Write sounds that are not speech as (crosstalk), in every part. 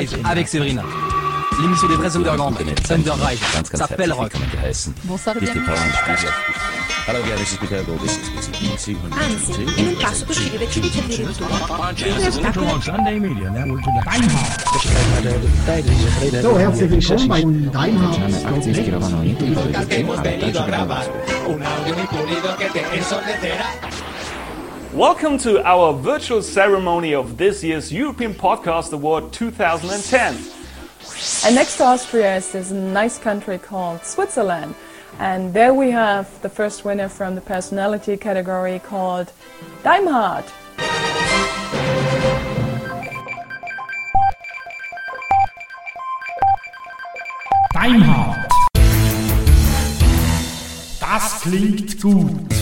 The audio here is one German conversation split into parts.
Podcast Nummer 157. Underwrite avec Séverine. L'émission des vrais underground. Underwrite. Ganz, ganz Ça s'appelle herzlich rock. willkommen geheißen. Bonsoir Hier ist die bienvenue. Power Hallo, ja, this is Peter Gold. This is BBC Anzi, in un passo possibile ci dice addirittura Sunday Media Network. So, herzlich willkommen bei Deinhardt. Welcome to our virtual ceremony of this year's European Podcast Award 2010. And next to Austria is this nice country called Switzerland. And there we have the first winner from the personality category called Daimhardt. Deinhardt. Das klingt gut.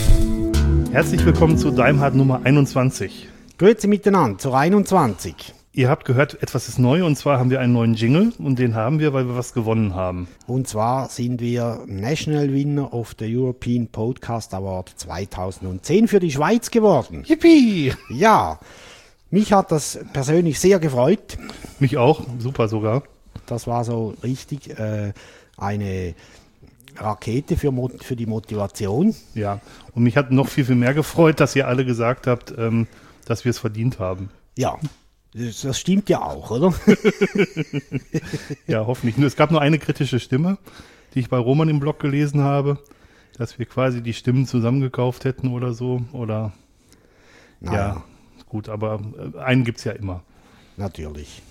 Herzlich willkommen zu Daimhardt Nummer 21. Grüezi miteinander zur 21. Ihr habt gehört, etwas ist neu und zwar haben wir einen neuen Jingle und den haben wir, weil wir was gewonnen haben. Und zwar sind wir National Winner of the European Podcast Award 2010 für die Schweiz geworden. Yippie! Ja, mich hat das persönlich sehr gefreut. Mich auch, super sogar. Das war so richtig äh, eine Rakete für, für die Motivation. Ja, und mich hat noch viel, viel mehr gefreut, dass ihr alle gesagt habt, ähm, dass wir es verdient haben. Ja, das, stimmt ja auch, oder? (laughs) Ja, hoffentlich. Nur Es gab nur eine kritische Stimme, die ich bei Roman im Blog gelesen habe, dass wir quasi die Stimmen zusammengekauft hätten oder so. Oder ja, gut, aber äh, einen gibt's ja immer. natürlich.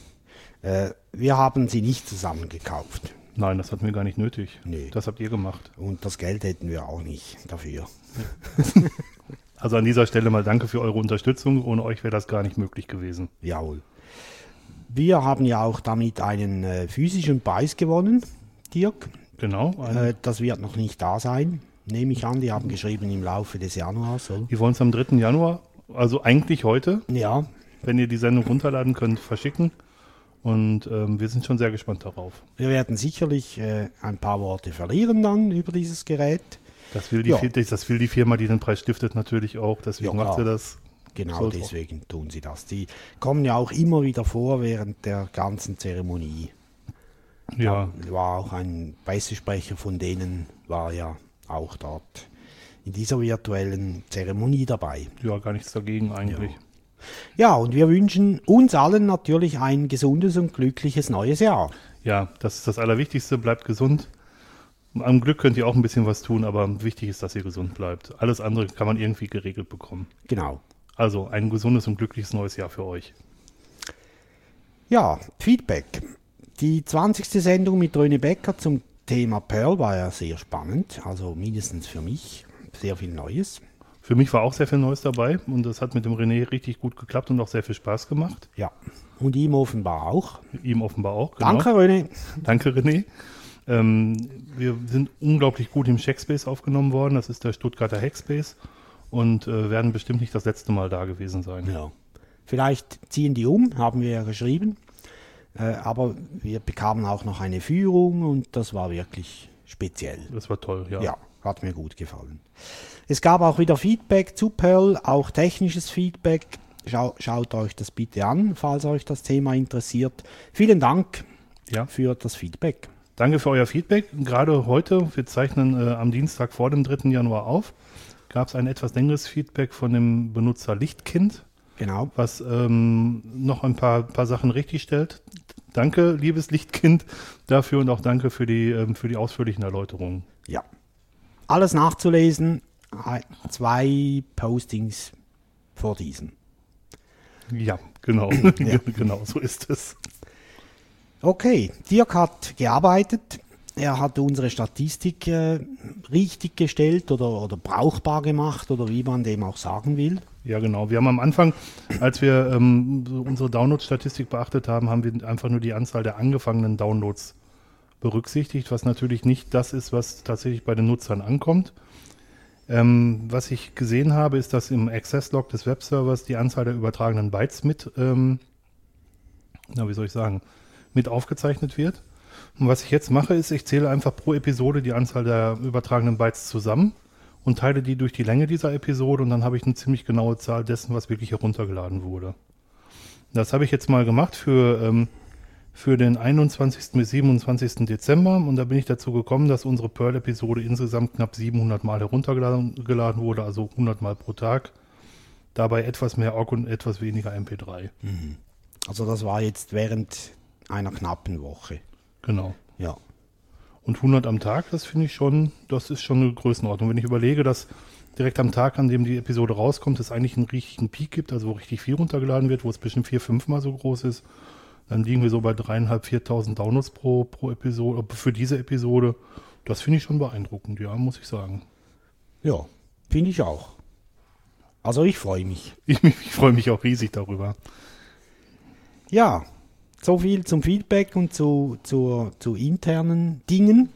Äh, wir haben sie nicht zusammengekauft. Nein, das hatten wir gar nicht nötig. Nee. Das habt ihr gemacht. Und das Geld hätten wir auch nicht dafür. (laughs) Also an dieser Stelle mal danke für eure Unterstützung. Ohne euch wäre das gar nicht möglich gewesen. Jawohl. Wir haben ja auch damit einen äh, physischen Preis gewonnen, Dirk. Genau. Äh, das wird noch nicht da sein, nehme ich an. Die haben geschrieben im Laufe des Januars. Oder? wir wollen es am 3. Januar, also eigentlich heute, Ja, wenn ihr die Sendung runterladen könnt, verschicken. Und ähm, wir sind schon sehr gespannt darauf. wir werden sicherlich äh, ein paar Worte verlieren dann über dieses Gerät. Das will die, Ja. Das will die Firma, die den Preis stiftet, natürlich auch. Deswegen Ja, macht sie das. Genau So- deswegen tun sie das. Die kommen ja auch immer wieder vor während der ganzen Zeremonie. Ja, War auch ein Pressesprecher von denen, war ja auch dort in dieser virtuellen Zeremonie dabei. ja, gar nichts dagegen eigentlich. Ja, und wir wünschen uns allen natürlich ein gesundes und glückliches neues Jahr. Ja, das ist das Allerwichtigste. Bleibt gesund. Am Glück könnt ihr auch ein bisschen was tun, aber wichtig ist, dass ihr gesund bleibt. Alles andere kann man irgendwie geregelt bekommen. Genau. Also ein gesundes und glückliches neues Jahr für euch. Ja, Feedback. Die 20. Sendung mit Röne Becker zum Thema Pearl war ja sehr spannend, also mindestens für mich sehr viel Neues. Für mich war auch sehr viel Neues dabei und das hat mit dem René richtig gut geklappt und auch sehr viel Spaß gemacht. Ja, und ihm offenbar auch. Ihm offenbar auch. genau. Danke, Röne. Danke, René. Ähm, wir sind unglaublich gut im Checkspace aufgenommen worden. Das ist der Stuttgarter Hackspace und äh, werden bestimmt nicht das letzte Mal da gewesen sein. Ja. Vielleicht ziehen die um, haben wir ja geschrieben. Äh, aber wir bekamen auch noch eine Führung und das war wirklich speziell. Das war toll, ja. Ja, hat mir gut gefallen. Es gab auch wieder Feedback zu Pearl, auch technisches Feedback. Schau, schaut euch das bitte an, falls euch das Thema interessiert. Vielen Dank Ja. für das Feedback. Danke für euer Feedback. Gerade heute, wir zeichnen äh, am Dienstag vor dem 3. Januar auf, gab es ein etwas längeres Feedback von dem Benutzer Lichtkind, Genau. was ähm, noch ein paar, paar Sachen richtig stellt. Danke, liebes Lichtkind, dafür und auch danke für die, ähm, für die ausführlichen Erläuterungen. Ja. Alles nachzulesen, ein- zwei Postings vor diesem. Ja, genau. (laughs) genau, so ist es. Okay, Dirk hat gearbeitet. Er hat unsere Statistik äh, richtig gestellt oder, oder brauchbar gemacht oder wie man dem auch sagen will. Ja, genau. Wir haben am Anfang, als wir ähm, unsere Download-Statistik beachtet haben, haben wir einfach nur die Anzahl der angefangenen Downloads berücksichtigt, was natürlich nicht das ist, was tatsächlich bei den Nutzern ankommt. Ähm, was ich gesehen habe, ist, dass im Access-Log des Webservers die Anzahl der übertragenen Bytes mit, ähm, na, wie soll ich sagen, mit aufgezeichnet wird. Und was ich jetzt mache, ist, ich zähle einfach pro Episode die Anzahl der übertragenen Bytes zusammen und teile die durch die Länge dieser Episode und dann habe ich eine ziemlich genaue Zahl dessen, was wirklich heruntergeladen wurde. Das habe ich jetzt mal gemacht für, ähm, für den 21. bis 27. Dezember und da bin ich dazu gekommen, dass unsere Pearl-Episode insgesamt knapp 700 Mal heruntergeladen geladen wurde, also 100 Mal pro Tag. Dabei etwas mehr OGG und etwas weniger MP3. Also das war jetzt während einer knappen Woche. Genau. Ja. Und 100 am Tag, das finde ich schon, das ist schon eine Größenordnung. Wenn ich überlege, dass direkt am Tag, an dem die Episode rauskommt, es eigentlich einen richtigen Peak gibt, also wo richtig viel runtergeladen wird, wo es bestimmt vier, fünfmal so groß ist, dann liegen wir so bei dreieinhalb, 4.000 Downloads pro, pro Episode, für diese Episode. Das finde ich schon beeindruckend, ja, muss ich sagen. Ja, finde ich auch. Also ich freue mich. (laughs) Ich, ich freue mich auch riesig darüber. Ja, so viel zum Feedback und zu, zu, zu internen Dingen.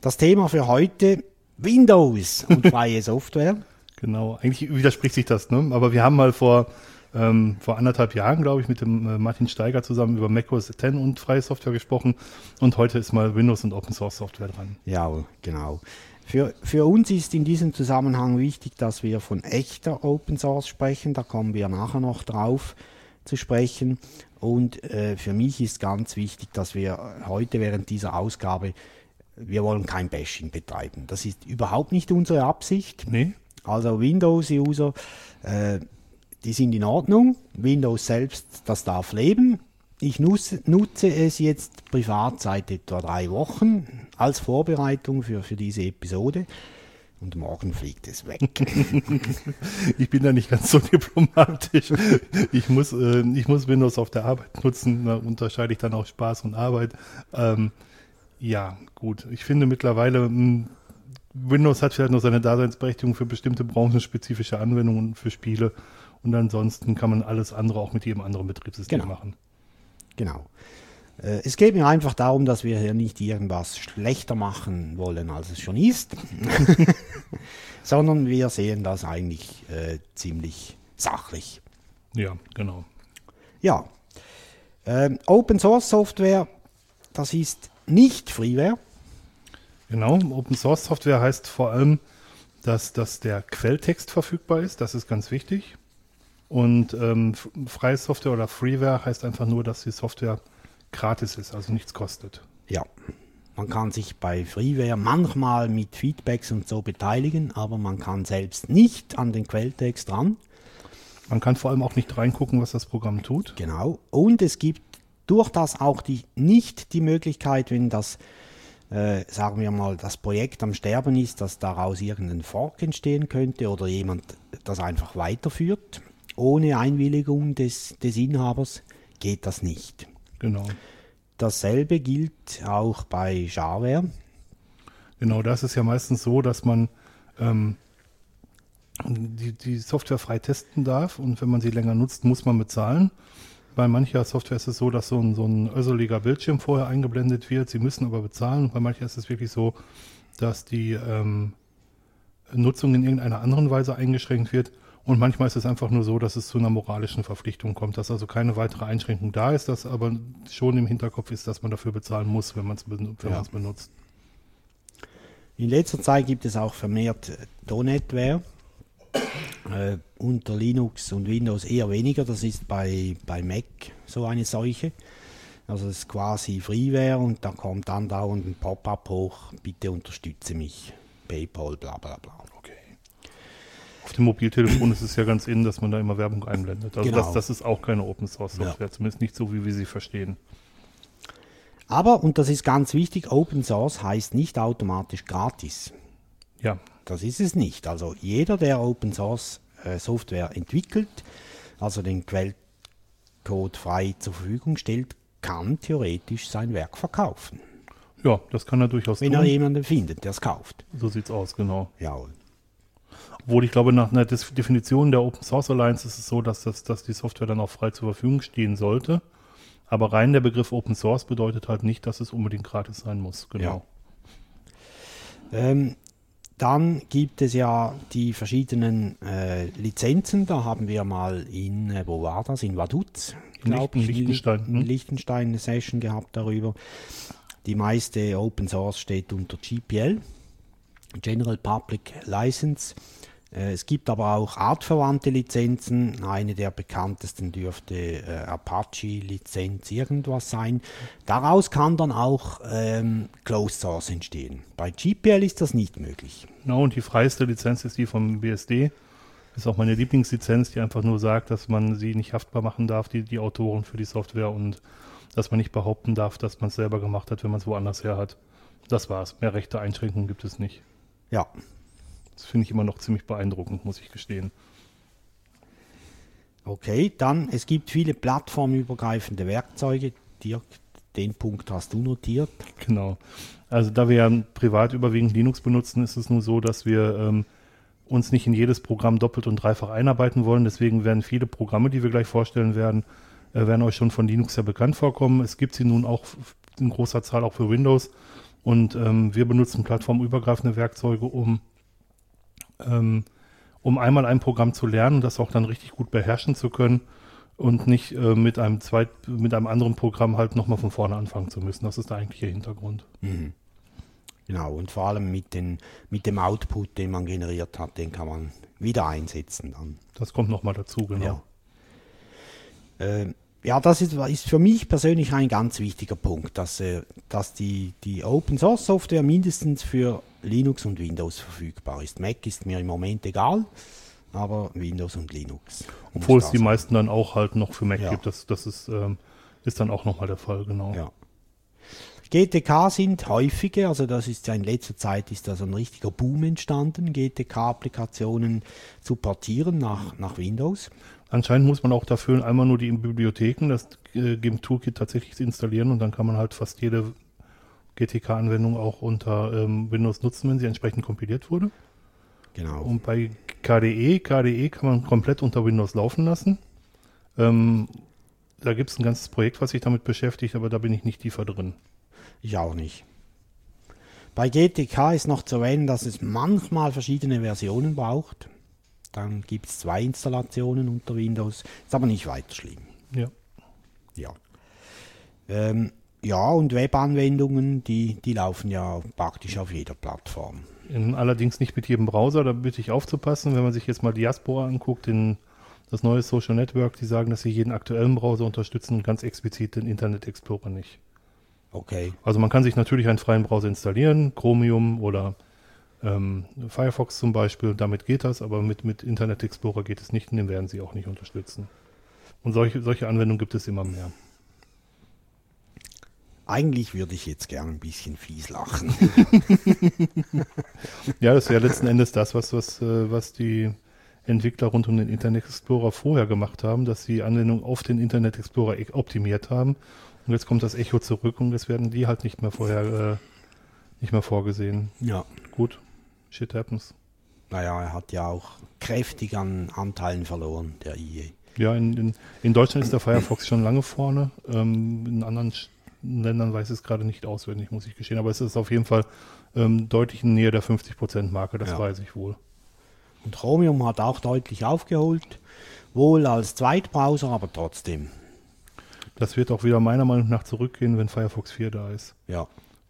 Das Thema für heute Windows und (laughs) freie Software. Genau, eigentlich widerspricht sich das, ne? Aber wir haben mal vor, ähm, vor anderthalb Jahren, glaube ich, mit dem äh, Martin Steiger zusammen über macOS 10 und freie Software gesprochen. Und heute ist mal Windows und Open Source Software dran. Ja, genau. Für, für uns ist in diesem Zusammenhang wichtig, dass wir von echter Open Source sprechen. Da kommen wir nachher noch drauf zu sprechen. Und äh, für mich ist ganz wichtig, dass wir heute während dieser Ausgabe, wir wollen kein Bashing betreiben. Das ist überhaupt nicht unsere Absicht. Nee? Also Windows-User, äh, die sind in Ordnung. Windows selbst, das darf leben. Ich nutze, es jetzt privat seit etwa drei Wochen als Vorbereitung für, für diese Episode. Und morgen fliegt es weg. (laughs) Ich bin da nicht ganz so (laughs) diplomatisch. Ich muss, äh, ich muss Windows auf der Arbeit nutzen. Da unterscheide ich dann auch Spaß und Arbeit. Ähm, ja, gut. Ich finde mittlerweile, mh, Windows hat vielleicht noch seine Daseinsberechtigung für bestimmte branchenspezifische Anwendungen und für Spiele. Und ansonsten kann man alles andere auch mit jedem anderen Betriebssystem Genau. machen. Genau. Äh, Es geht mir einfach darum, dass wir hier nicht irgendwas schlechter machen wollen, als es schon ist, (laughs) sondern wir sehen das eigentlich äh, ziemlich sachlich. Ja, genau. Ja, ähm, Open Source Software, das ist nicht Freeware. Genau, Open Source Software heißt vor allem, dass, dass der Quelltext verfügbar ist. Das ist ganz wichtig. Und ähm, freie Software oder Freeware heißt einfach nur, dass die Software gratis ist, also nichts kostet. Ja, man kann sich bei Freeware manchmal mit Feedbacks und so beteiligen, aber man kann selbst nicht an den Quelltext ran. Man kann vor allem auch nicht reingucken, was das Programm tut. Genau. Und es gibt durch das auch die, nicht die Möglichkeit, wenn das, äh, sagen wir mal, das Projekt am Sterben ist, dass daraus irgendein Fork entstehen könnte oder jemand das einfach weiterführt. Ohne Einwilligung des, des Inhabers geht das nicht. Genau. Dasselbe gilt auch bei Shareware. Genau, das ist ja meistens so, dass man ähm, die, die Software frei testen darf und wenn man sie länger nutzt, muss man bezahlen. Bei mancher Software ist es so, dass so ein, so ein össeliger Bildschirm vorher eingeblendet wird. Sie müssen aber bezahlen. Und bei mancher ist es wirklich so, dass die ähm, Nutzung in irgendeiner anderen Weise eingeschränkt wird. Und manchmal ist es einfach nur so, dass es zu einer moralischen Verpflichtung kommt, dass also keine weitere Einschränkung da ist, dass aber schon im Hinterkopf ist, dass man dafür bezahlen muss, wenn man es ben Ja. benutzt. In letzter Zeit gibt es auch vermehrt äh, Donetware. Äh, unter Linux und Windows eher weniger. Das ist bei, bei Mac so eine Seuche. Also es ist quasi Freeware und da kommt andauernd ein Pop-up hoch. Bitte unterstütze mich. PayPal, bla bla bla. Auf dem Mobiltelefon ist es ja ganz innen, dass man da immer Werbung einblendet. Also Genau. das, das ist auch keine Open Source Software, Ja. zumindest nicht so, wie wir sie verstehen. Aber, und das ist ganz wichtig, Open Source heißt nicht automatisch gratis. Ja, Das ist es nicht. Also jeder, der Open Source äh, Software entwickelt, also den Quellcode frei zur Verfügung stellt, kann theoretisch sein Werk verkaufen. ja, das kann er durchaus Wenn tun. er jemanden findet, der es kauft. So sieht's aus, genau. Ja, Obwohl ich glaube, nach einer Definition der Open Source Alliance ist es so, dass, das, dass die Software dann auch frei zur Verfügung stehen sollte. Aber rein der Begriff Open Source bedeutet halt nicht, dass es unbedingt gratis sein muss. Genau. Ähm, dann gibt es ja die verschiedenen äh, Lizenzen. Da haben wir mal in, äh, wo war das? In Vaduz, In glaub Lichten- ich, in Liechtenstein, in hm? Liechtenstein eine Session gehabt darüber. Die meiste Open Source steht unter GPL, General Public License. Äh, Es gibt aber auch artverwandte Lizenzen. Eine der bekanntesten dürfte äh, Apache-Lizenz irgendwas sein. Daraus kann dann auch ähm, Closed Source entstehen. Bei GPL ist das nicht möglich. Genau, und die freiste Lizenz ist die vom BSD. Ist auch meine Lieblingslizenz, die einfach nur sagt, dass man sie nicht haftbar machen darf, die, die Autoren für die Software und dass man nicht behaupten darf, dass man es selber gemacht hat, wenn man es woanders her hat. Das war's. Mehr rechte Einschränkungen gibt es nicht. Ja, Das finde ich immer noch ziemlich beeindruckend, muss ich gestehen. okay. Dann, es gibt viele plattformübergreifende Werkzeuge. Dirk, den Punkt hast du notiert. Genau. Also da wir ja privat überwiegend Linux benutzen, ist es nur so, dass wir ähm, uns nicht in jedes Programm doppelt und dreifach einarbeiten wollen. Deswegen werden viele Programme, die wir gleich vorstellen werden, äh, werden euch schon von Linux ja bekannt vorkommen. Es gibt sie nun auch in großer Zahl auch für Windows. Und ähm, wir benutzen plattformübergreifende Werkzeuge, um, ähm, um einmal ein Programm zu lernen, das auch dann richtig gut beherrschen zu können und nicht äh, mit einem zweit, mit einem anderen Programm halt nochmal von vorne anfangen zu müssen. Das ist der eigentliche Hintergrund. Genau, und vor allem mit, den, mit dem Output, den man generiert hat, den kann man wieder einsetzen dann. Das kommt nochmal dazu, genau. Ja. Äh, ja, das ist, ist für mich persönlich ein ganz wichtiger Punkt, dass, äh, dass die, die Open Source Software mindestens für Linux und Windows verfügbar ist. Mac ist mir im Moment egal, aber Windows und Linux. Obwohl es die sein. meisten dann auch halt noch für Mac Ja. gibt. Das, das ist, ähm, ist dann auch nochmal der Fall, genau. Ja. GTK sind häufige, also das ist ja in letzter Zeit ist da so ein richtiger Boom entstanden, GTK-Applikationen zu portieren nach, nach Windows. Anscheinend muss man auch dafür einmal nur die Bibliotheken, das äh, GIMP Toolkit tatsächlich installieren und dann kann man halt fast jede GTK-Anwendung auch unter ähm, Windows nutzen, wenn sie entsprechend kompiliert wurde. Genau. Und bei KDE, KDE kann man komplett unter Windows laufen lassen. Ähm, da gibt es ein ganzes Projekt, was sich damit beschäftigt, aber da bin ich nicht tiefer drin. Ich auch nicht. Bei GTK ist noch zu erwähnen, dass es manchmal verschiedene Versionen braucht. Dann gibt es zwei Installationen unter Windows. Ist aber nicht weiter schlimm. Ja. Ja. Ähm, ja, und Webanwendungen, die, die laufen ja praktisch auf jeder Plattform. In, allerdings nicht mit jedem Browser, da bitte ich aufzupassen. Wenn man sich jetzt mal Diaspora anguckt, den, das neue Social Network, die sagen, dass sie jeden aktuellen Browser unterstützen und ganz explizit den Internet Explorer nicht. Okay. Also man kann sich natürlich einen freien Browser installieren, Chromium oder ähm, Firefox zum Beispiel, damit geht das, aber mit, mit Internet Explorer geht es nicht und den werden sie auch nicht unterstützen. Und solche, solche Anwendungen gibt es immer mehr. Eigentlich würde ich jetzt gern ein bisschen fies lachen. (laughs) Ja, das wäre letzten Endes das, was, was, äh, was die Entwickler rund um den Internet Explorer vorher gemacht haben, dass sie die Anwendung auf den Internet Explorer e- optimiert haben. Und jetzt kommt das Echo zurück und jetzt werden die halt nicht mehr vorher äh, nicht mehr vorgesehen. ja. Gut, shit happens. Naja, er hat ja auch kräftig an Anteilen verloren, der IE. Ja, in, in, in Deutschland ist der Firefox schon lange vorne. Ähm, in anderen Ländern weiß ich es gerade nicht auswendig, muss ich gestehen. Aber es ist auf jeden Fall ähm, deutlich in Nähe der 50%-Marke, das Ja. weiß ich wohl. Und Chromium hat auch deutlich aufgeholt. Wohl als Zweitbrowser, aber trotzdem. Das wird auch wieder meiner Meinung nach zurückgehen, wenn Firefox 4 da ist. Ja.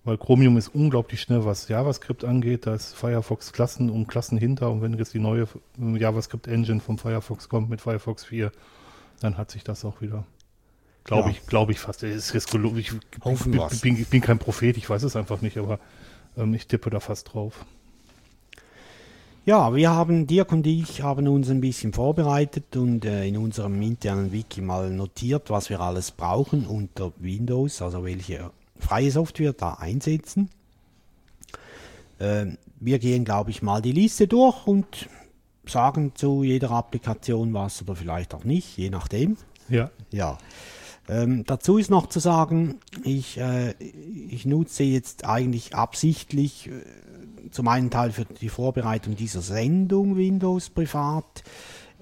Weil Chromium ist unglaublich schnell, was JavaScript angeht. Da ist Firefox Klassen um Klassen hinter. Und wenn jetzt die neue äh, JavaScript-Engine vom Firefox kommt mit Firefox 4, dann hat sich das auch wieder. Glaube Ja. ich, glaube ich fast. Es ist ich, Hoffen bin, bin, ich bin kein Prophet, ich weiß es einfach nicht, aber ähm, ich tippe da fast drauf. Ja, wir haben, Dirk und ich haben uns ein bisschen vorbereitet und äh, in unserem internen Wiki mal notiert, was wir alles brauchen unter Windows, also welche freie Software da einsetzen. Ähm, wir gehen, glaube ich, mal die Liste durch und sagen zu jeder Applikation was oder vielleicht auch nicht, je nachdem. Ja, Ja. Ähm, dazu ist noch zu sagen, ich, äh, ich nutze jetzt eigentlich absichtlich äh, zum einen Teil für die Vorbereitung dieser Sendung Windows privat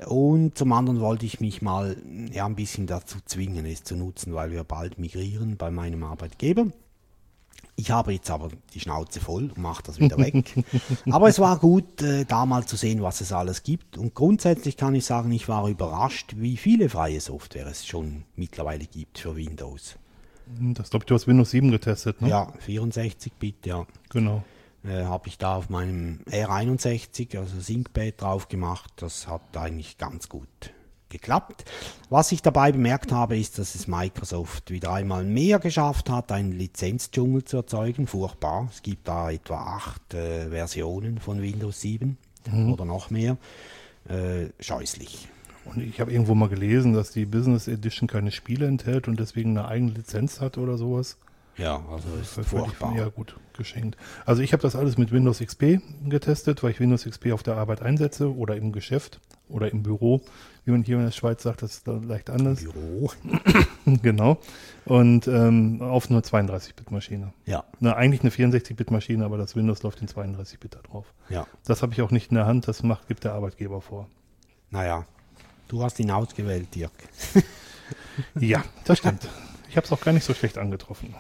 und zum anderen wollte ich mich mal ja, ein bisschen dazu zwingen, es zu nutzen, weil wir bald migrieren bei meinem Arbeitgeber. Ich habe jetzt aber die Schnauze voll und mache das wieder weg. (laughs) aber es war gut, äh, da mal zu sehen, was es alles gibt. Und grundsätzlich kann ich sagen, ich war überrascht, wie viele freie Software es schon mittlerweile gibt für Windows. das glaube ich, du hast Windows 7 getestet, ne? Ja, 64-Bit, ja. Genau. Äh, Habe ich da auf meinem R61, also ThinkPad drauf gemacht. Das hat eigentlich ganz gut geklappt. Was ich dabei bemerkt habe, ist, dass es Microsoft wieder einmal mehr geschafft hat, einen Lizenzdschungel zu erzeugen. Furchtbar. Es gibt da etwa acht äh, Versionen von Windows 7 oder noch mehr. Äh, scheußlich. Und ich habe irgendwo mal gelesen, dass die Business Edition keine Spiele enthält und deswegen eine eigene Lizenz hat oder sowas. Ja, also ist Das furchtbar. ich, ja, gut, geschenkt. Also ich habe das alles mit Windows XP getestet, weil ich Windows XP auf der Arbeit einsetze oder im Geschäft oder im Büro. Wie man hier in der Schweiz sagt, das ist da leicht anders. Büro. (clears throat) genau. Und ähm, auf nur 32-Bit-Maschine. Ja, Na, eigentlich eine 64-Bit-Maschine, aber das Windows läuft in 32-Bit da drauf. ja. Das habe ich auch nicht in der Hand, das macht, gibt der Arbeitgeber vor. Naja, du hast ihn ausgewählt, Dirk. (laughs) Ja, das stimmt. Ich habe es auch gar nicht so schlecht angetroffen.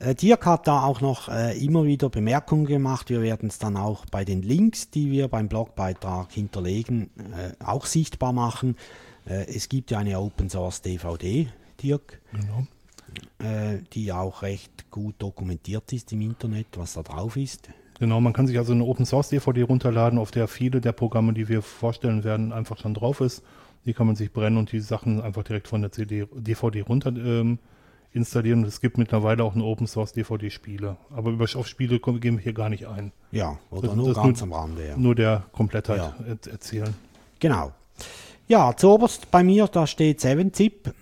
Äh, Dirk hat da auch noch äh, immer wieder Bemerkungen gemacht. Wir werden es dann auch bei den Links, die wir beim Blogbeitrag hinterlegen, äh, auch sichtbar machen. Äh, es gibt ja eine Open Source DVD, Dirk, Genau. äh, die auch recht gut dokumentiert ist im Internet, was da drauf ist. Genau, man kann sich also eine Open Source DVD runterladen, auf der viele der Programme, die wir vorstellen werden, einfach schon drauf ist. Die kann man sich brennen und die Sachen einfach direkt von der CD, DVD runter ähm, installieren. Und es gibt mittlerweile auch eine Open Source DVD Spiele. Aber über, auf Spiele gehen wir hier gar nicht ein. Ja, oder Das- nur das ganz nur- am Rande. Ja. Nur der Komplettheit Ja. er erzählen. Genau. Ja, zuoberst bei mir, da steht 7-Zip,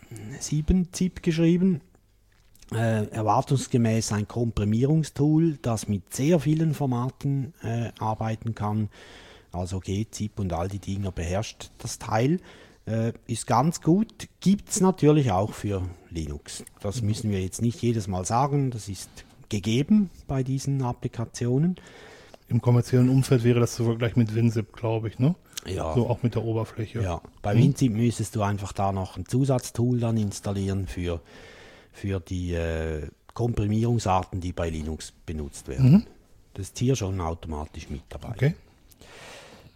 7-Zip geschrieben. Äh, erwartungsgemäß ein Komprimierungstool, das mit sehr vielen Formaten äh, arbeiten kann. Also G-Zip und all die Dinger beherrscht das Teil. Äh, ist ganz gut. Gibt es natürlich auch für Linux. Das müssen wir jetzt nicht jedes Mal sagen. Das ist gegeben bei diesen Applikationen. Im kommerziellen Umfeld wäre das zu vergleichen mit WinZip, glaube ich, ne? Ja. So auch mit der Oberfläche. Ja, bei WinZip müsstest du einfach da noch ein Zusatztool dann installieren für, für die äh, Komprimierungsarten, die bei Linux benutzt werden. Das ist hier schon automatisch mit dabei. Okay.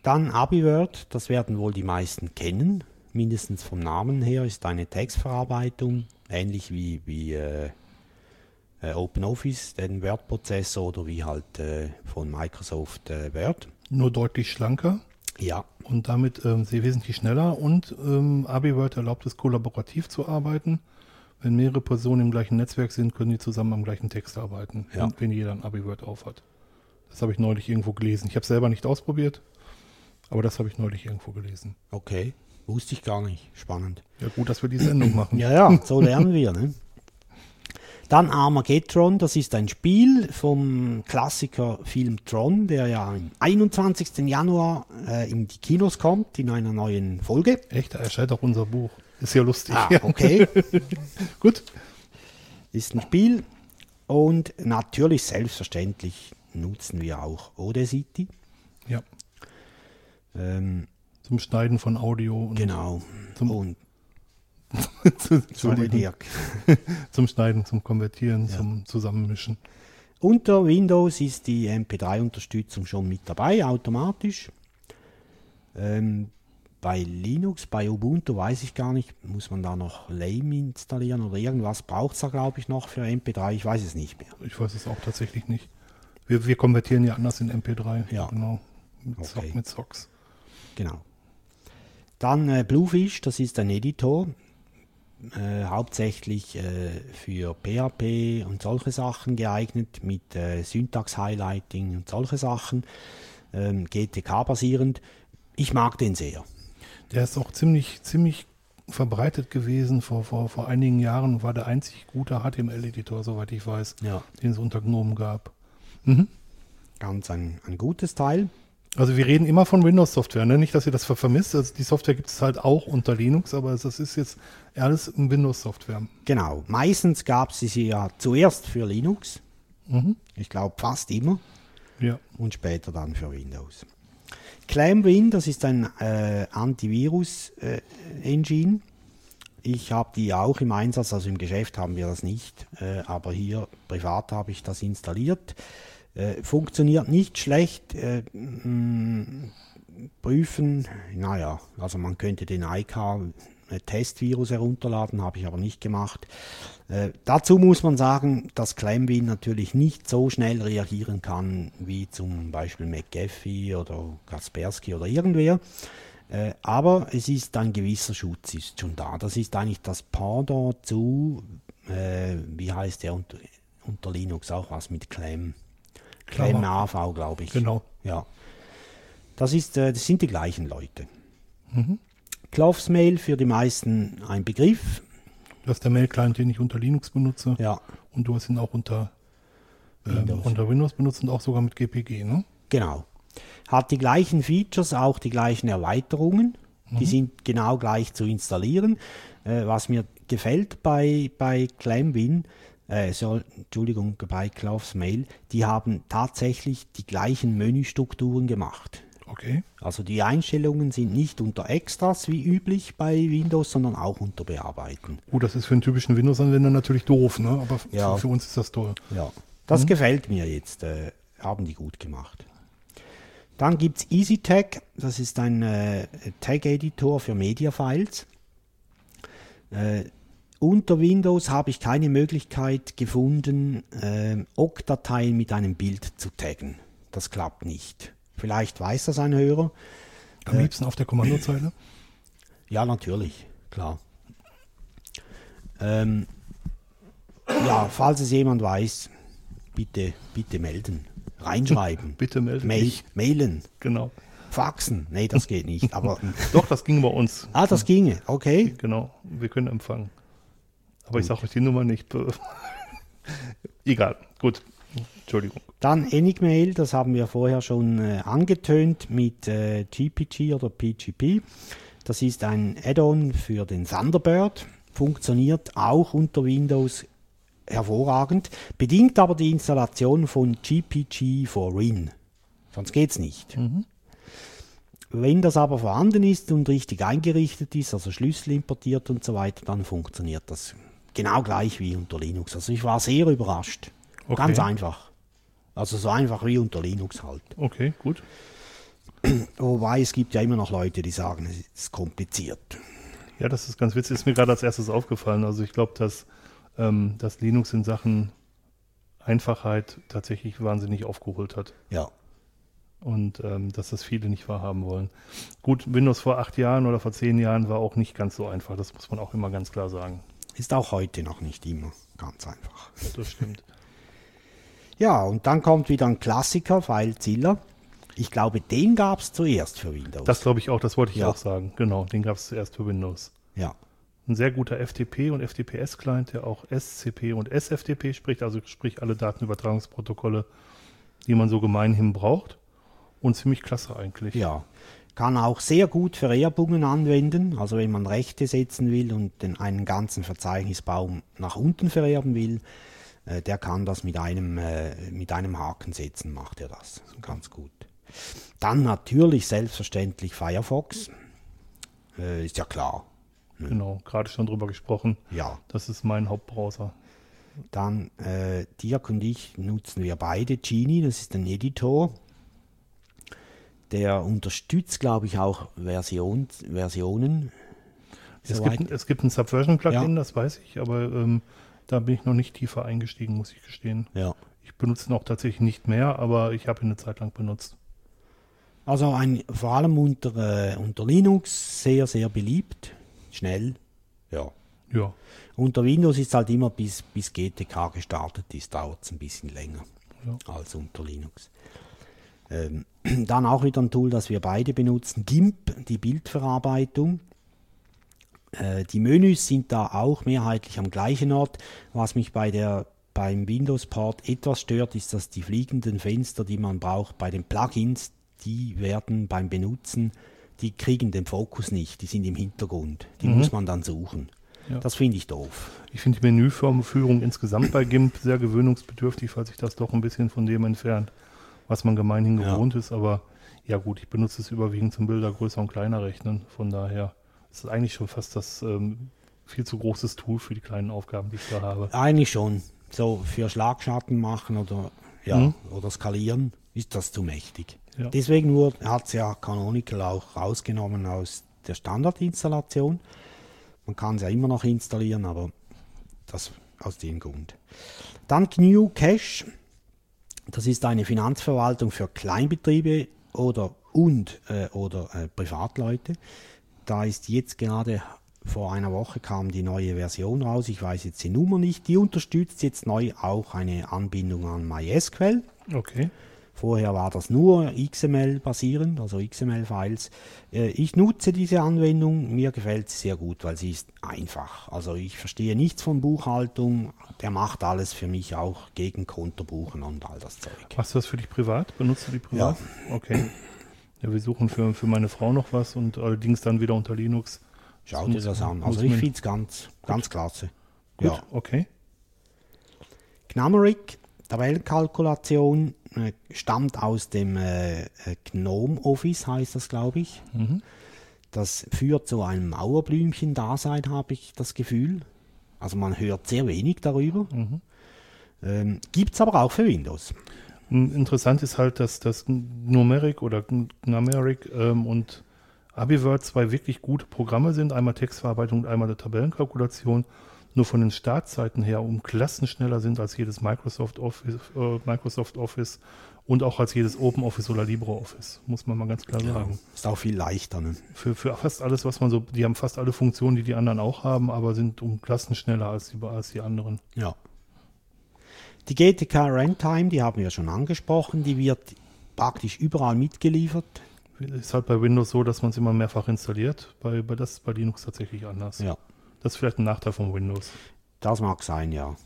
Dann AbiWord, das werden wohl die meisten kennen, mindestens vom Namen her, ist eine Textverarbeitung, ähnlich wie, wie äh, äh, OpenOffice, den Word-Prozessor oder wie halt äh, von Microsoft äh, Word. Nur deutlich schlanker Ja, und damit ähm, sehr wesentlich schneller und ähm, AbiWord erlaubt es kollaborativ zu arbeiten. Wenn mehrere Personen im gleichen Netzwerk sind, können die zusammen am gleichen Text arbeiten, Ja. wenn, wenn jeder ein AbiWord aufhat. Das habe ich neulich irgendwo gelesen. Ich habe es selber nicht ausprobiert, aber das habe ich neulich irgendwo gelesen. okay, wusste ich gar nicht. Spannend. Ja, gut, dass wir die Sendung machen. Ja, ja, so lernen wir. Ne? Dann Armageddon, das ist ein Spiel vom Klassiker Film Tron, der ja am 21. Januar äh, in die Kinos kommt, in einer neuen Folge. Echt, da erscheint auch unser Buch. Ist ja lustig. Ah, okay. (laughs) Gut. ist ein Spiel. Und natürlich, selbstverständlich, nutzen wir auch Audacity. Ja, Ähm, zum Schneiden von Audio und genau. Zum- und (laughs) Dirk. (laughs) zum Schneiden, zum Konvertieren, zum Zusammenmischen. Unter Windows ist die MP3-Unterstützung schon mit dabei, automatisch. Ähm, bei Linux, bei Ubuntu weiß ich gar nicht, muss man da noch Lame installieren oder irgendwas braucht es da, glaube ich, noch für MP3, ich weiß es nicht mehr. Ich weiß es auch tatsächlich nicht. Wir, wir konvertieren ja anders in MP3. Ja. Genau. Mit, Okay. Sock, mit Socks. Genau. Dann äh, Bluefish, das ist ein Editor, äh, hauptsächlich äh, für PHP und solche Sachen geeignet, mit äh, Syntax-Highlighting und solche Sachen, ähm, GTK-basierend. Ich mag den sehr. Der ist auch ziemlich, ziemlich verbreitet gewesen. Vor, vor, vor einigen Jahren war der einzig gute HTML-Editor, soweit ich weiß, Ja. den es unter GNOME gab. Ganz ein, ein gutes Teil. Also wir reden immer von Windows-Software, ne? nicht, dass ihr das ver- vermisst. Also die Software gibt es halt auch unter Linux, aber das ist jetzt alles in Windows-Software. Genau. Meistens gab es sie ja zuerst für Linux. Ich glaube fast immer. Ja. und später dann für Windows. ClamWin, das ist ein äh, Antivirus-Engine. ich habe die auch im Einsatz, also im Geschäft haben wir das nicht, äh, aber hier privat habe ich das installiert. Äh, funktioniert nicht schlecht. Äh, mh, prüfen, naja, also man könnte den iCar äh, Testvirus herunterladen, habe ich aber nicht gemacht. Äh, dazu muss man sagen, dass Clemwin natürlich nicht so schnell reagieren kann wie zum Beispiel McAfee oder Kaspersky oder irgendwer. Äh, aber es ist ein gewisser Schutz ist schon da. Das ist eigentlich das Pendant zu, äh, wie heißt der unter, unter Linux, auch was mit Clem. Clem Klammer. AV, glaube ich. Genau. Ja. Das, ist, äh, das sind die gleichen Leute. Cloves Mail für die meisten ein Begriff. Das ist der Mail-Client, den ich unter Linux benutze. Ja, Und du hast ihn auch unter ähm, Windows. unter Windows benutzt und auch sogar mit GPG, ne? genau. Hat die gleichen Features, auch die gleichen Erweiterungen. Die sind genau gleich zu installieren. Äh, was mir gefällt bei, bei Clamwin, äh, so, Entschuldigung, bei Cloves Mail, die haben tatsächlich die gleichen Menüstrukturen gemacht. Okay. Also die Einstellungen sind nicht unter Extras wie üblich bei Windows, sondern auch unter Bearbeiten. Gut, das ist für einen typischen Windows-Anwender natürlich doof, ne? Aber Ja. für, uns ist das toll. Ja, das gefällt mir jetzt. Äh, haben die gut gemacht. Dann gibt es EasyTag. Das ist ein äh, Tag-Editor für Media-Files. Äh, unter Windows habe ich keine Möglichkeit gefunden, äh, OGG-Dateien mit einem Bild zu taggen. Das klappt nicht. Vielleicht weiß das ein Hörer. Am liebsten auf der Kommandozeile. Ja, natürlich, klar. Ähm, ja, falls es jemand weiß, bitte, bitte melden. Reinschreiben. (laughs) Bitte melde Mail, mailen. Genau. Faxen. Nee, das geht nicht. Aber (laughs) Doch, das ging bei uns. ah, das ginge. Okay. Genau. Wir können empfangen. Aber ich sage euch die Nummer nicht. (laughs) Egal. Gut. Entschuldigung. Dann Enigmail, das haben wir vorher schon äh, angetönt mit äh, GPG oder PGP. Das ist ein Add-on für den Thunderbird. Funktioniert auch unter Windows hervorragend. Bedingt aber die Installation von GPG for Win. Sonst geht's nicht. Wenn das aber vorhanden ist und richtig eingerichtet ist, also Schlüssel importiert und so weiter, dann funktioniert das genau gleich wie unter Linux. Also ich war sehr überrascht. Okay. Ganz einfach. Also so einfach wie unter Linux halt. Okay, gut. Wobei es gibt ja immer noch Leute, die sagen, es ist kompliziert. Ja, das ist ganz witzig. Ist mir gerade als erstes aufgefallen. Also ich glaube, dass, ähm, dass Linux in Sachen Einfachheit tatsächlich wahnsinnig aufgeholt hat. Ja. Und ähm, dass das viele nicht wahrhaben wollen. Gut, Windows vor acht Jahren oder vor zehn Jahren war auch nicht ganz so einfach. Das muss man auch immer ganz klar sagen. Ist auch heute noch nicht immer ganz einfach. Das stimmt. (laughs) Ja, und dann kommt wieder ein Klassiker, FileZilla. Ich glaube, den gab es zuerst für Windows. Das glaube ich auch, das wollte ich Ja. auch sagen. Genau, den gab es zuerst für Windows. ja. Ein sehr guter FTP und FTPS-Client, der auch SCP und SFTP spricht, also sprich alle Datenübertragungsprotokolle, die man so gemeinhin braucht. Und ziemlich klasse eigentlich. Ja. Kann auch sehr gut Vererbungen anwenden. Also wenn man Rechte setzen will und den, einen ganzen Verzeichnisbaum nach unten vererben will, äh, der kann das mit einem, äh, mit einem Haken setzen, macht er das. Ganz gut. Dann natürlich selbstverständlich Firefox. Äh, ist ja klar. Genau, gerade schon drüber gesprochen. Ja. Das ist mein Hauptbrowser. Dann äh, Dirk und ich nutzen wir beide Genie, das ist ein Editor. Der unterstützt, glaube ich, auch Version, Versionen. Es gibt, es gibt ein Subversion-Plugin, Ja. das weiß ich, aber ähm, da bin ich noch nicht tiefer eingestiegen, muss ich gestehen. ja. Ich benutze ihn auch tatsächlich nicht mehr, aber ich habe ihn eine Zeit lang benutzt. Also ein, vor allem unter, äh, unter Linux sehr, sehr beliebt. Schnell. Ja. Ja, Unter Windows ist halt immer bis, bis GTK gestartet ist, dauert es ein bisschen länger Ja. als unter Linux. Ähm, (clears throat) dann auch wieder ein Tool, das wir beide benutzen, GIMP, die Bildverarbeitung. Äh, die Menüs sind da auch mehrheitlich am gleichen Ort. Was mich bei der, beim Windows-Port etwas stört, ist, dass die fliegenden Fenster, die man braucht bei den Plugins, die werden beim Benutzen, die kriegen den Fokus nicht, die sind im Hintergrund. Die muss man dann suchen. Ja. Das finde ich doof. ich finde die Menüführung insgesamt bei GIMP sehr gewöhnungsbedürftig, weil sich das doch ein bisschen von dem entfernt, was man gemeinhin Ja. gewohnt ist. Aber ja gut, ich benutze es überwiegend zum Bilder größer und kleiner rechnen. Von daher ist es eigentlich schon fast das ähm, viel zu großes Tool für die kleinen Aufgaben, die ich da habe. Eigentlich schon. So für Schlagschatten machen oder, ja, Mhm. oder skalieren ist das zu mächtig. Ja. Deswegen hat es ja Canonical auch rausgenommen aus der Standardinstallation. Man kann es ja immer noch installieren, aber das aus dem Grund. Dann GNU Cache. Das ist eine Finanzverwaltung für Kleinbetriebe oder und äh, oder äh, Privatleute. Da ist jetzt gerade vor einer Woche kam die neue Version raus. Ich weiß jetzt die Nummer nicht. Die unterstützt jetzt neu auch eine Anbindung an MySQL. Okay. Vorher war das nur XML basierend, also XML-Files. Äh, Ich nutze diese Anwendung, mir gefällt sie sehr gut, weil sie ist einfach. Also ich verstehe nichts von Buchhaltung, der macht alles für mich auch gegen Kontobuchen und all das Zeug. Machst du das für dich privat? Benutzt du die privat? Okay. Ja, wir suchen für, für meine Frau noch was und allerdings dann wieder unter Linux. Schau dir das an. Also ich finde es ganz, ganz klasse. Gut, Ja. okay. Gnumeric, Tabellenkalkulation, stammt aus dem äh, äh, GNOME Office, heißt das, glaube ich. Das führt zu einem Mauerblümchen-Dasein, habe ich das Gefühl. Also man hört sehr wenig darüber. Ähm, Gibt es aber auch für Windows. M, Interessant ist halt, dass das Numeric oder Numeric ähm, und AbiWord zwei wirklich gute Programme sind. Einmal Textverarbeitung und einmal eine Tabellenkalkulation. Nur von den Startzeiten her um Klassen schneller sind als jedes Microsoft Office, äh, Microsoft Office und auch als jedes Open Office oder LibreOffice, muss man mal ganz klar sagen. Ist auch viel leichter. Ne? Für, für fast alles, was man so, die haben fast alle Funktionen, die die anderen auch haben, aber sind um Klassen schneller als die, als die anderen. Ja. Die GTK Runtime, die haben wir schon angesprochen, die wird praktisch überall mitgeliefert. Ist halt bei Windows so, dass man es immer mehrfach installiert. Bei, bei das bei Linux tatsächlich anders. Ja. Das ist vielleicht ein Nachteil von Windows. Das mag sein, ja.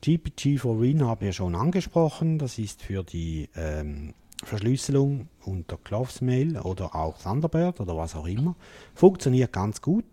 GPG for Win haben wir schon angesprochen. Das ist für die ähm, Verschlüsselung unter Clothsmail oder auch Thunderbird oder was auch immer. Funktioniert ganz gut.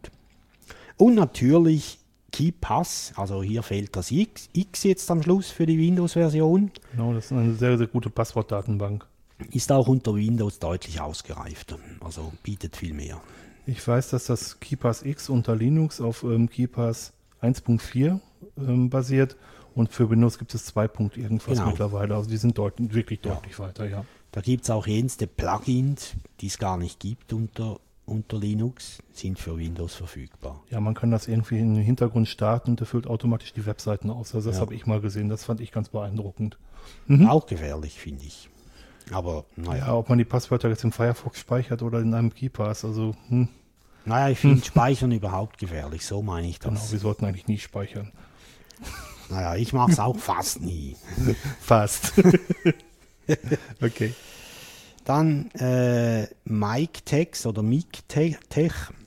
Und natürlich KeyPass, also hier fehlt das X, X jetzt am Schluss für die Windows-Version, Genau, das ist eine sehr, sehr gute Passwortdatenbank. ist auch unter Windows deutlich ausgereifter. Also bietet viel mehr. Ich weiß, dass das KeyPass X unter Linux auf ähm, KeyPass 1.4 ähm, basiert und für Windows gibt es 2. Punkt irgendwas Genau. mittlerweile. Also die sind deut wirklich deutlich weiter, ja. Da gibt es auch jenste Plugins, die es gar nicht gibt unter, unter Linux, sind für Windows verfügbar. Ja, man kann das irgendwie in den Hintergrund starten und der füllt automatisch die Webseiten aus. Also das Ja. habe ich mal gesehen, das fand ich ganz beeindruckend. Auch gefährlich, finde ich. Aber naja, Ja, ob man die Passwörter jetzt im Firefox speichert oder in einem KeyPass, also hm, naja ich finde Speichern (laughs) überhaupt gefährlich, so meine ich genau, das. wir sollten eigentlich nie speichern. naja, ich mache es auch (laughs) fast nie. (laughs) Fast. okay. Dann äh, MikeTex oder MikTech. Äh,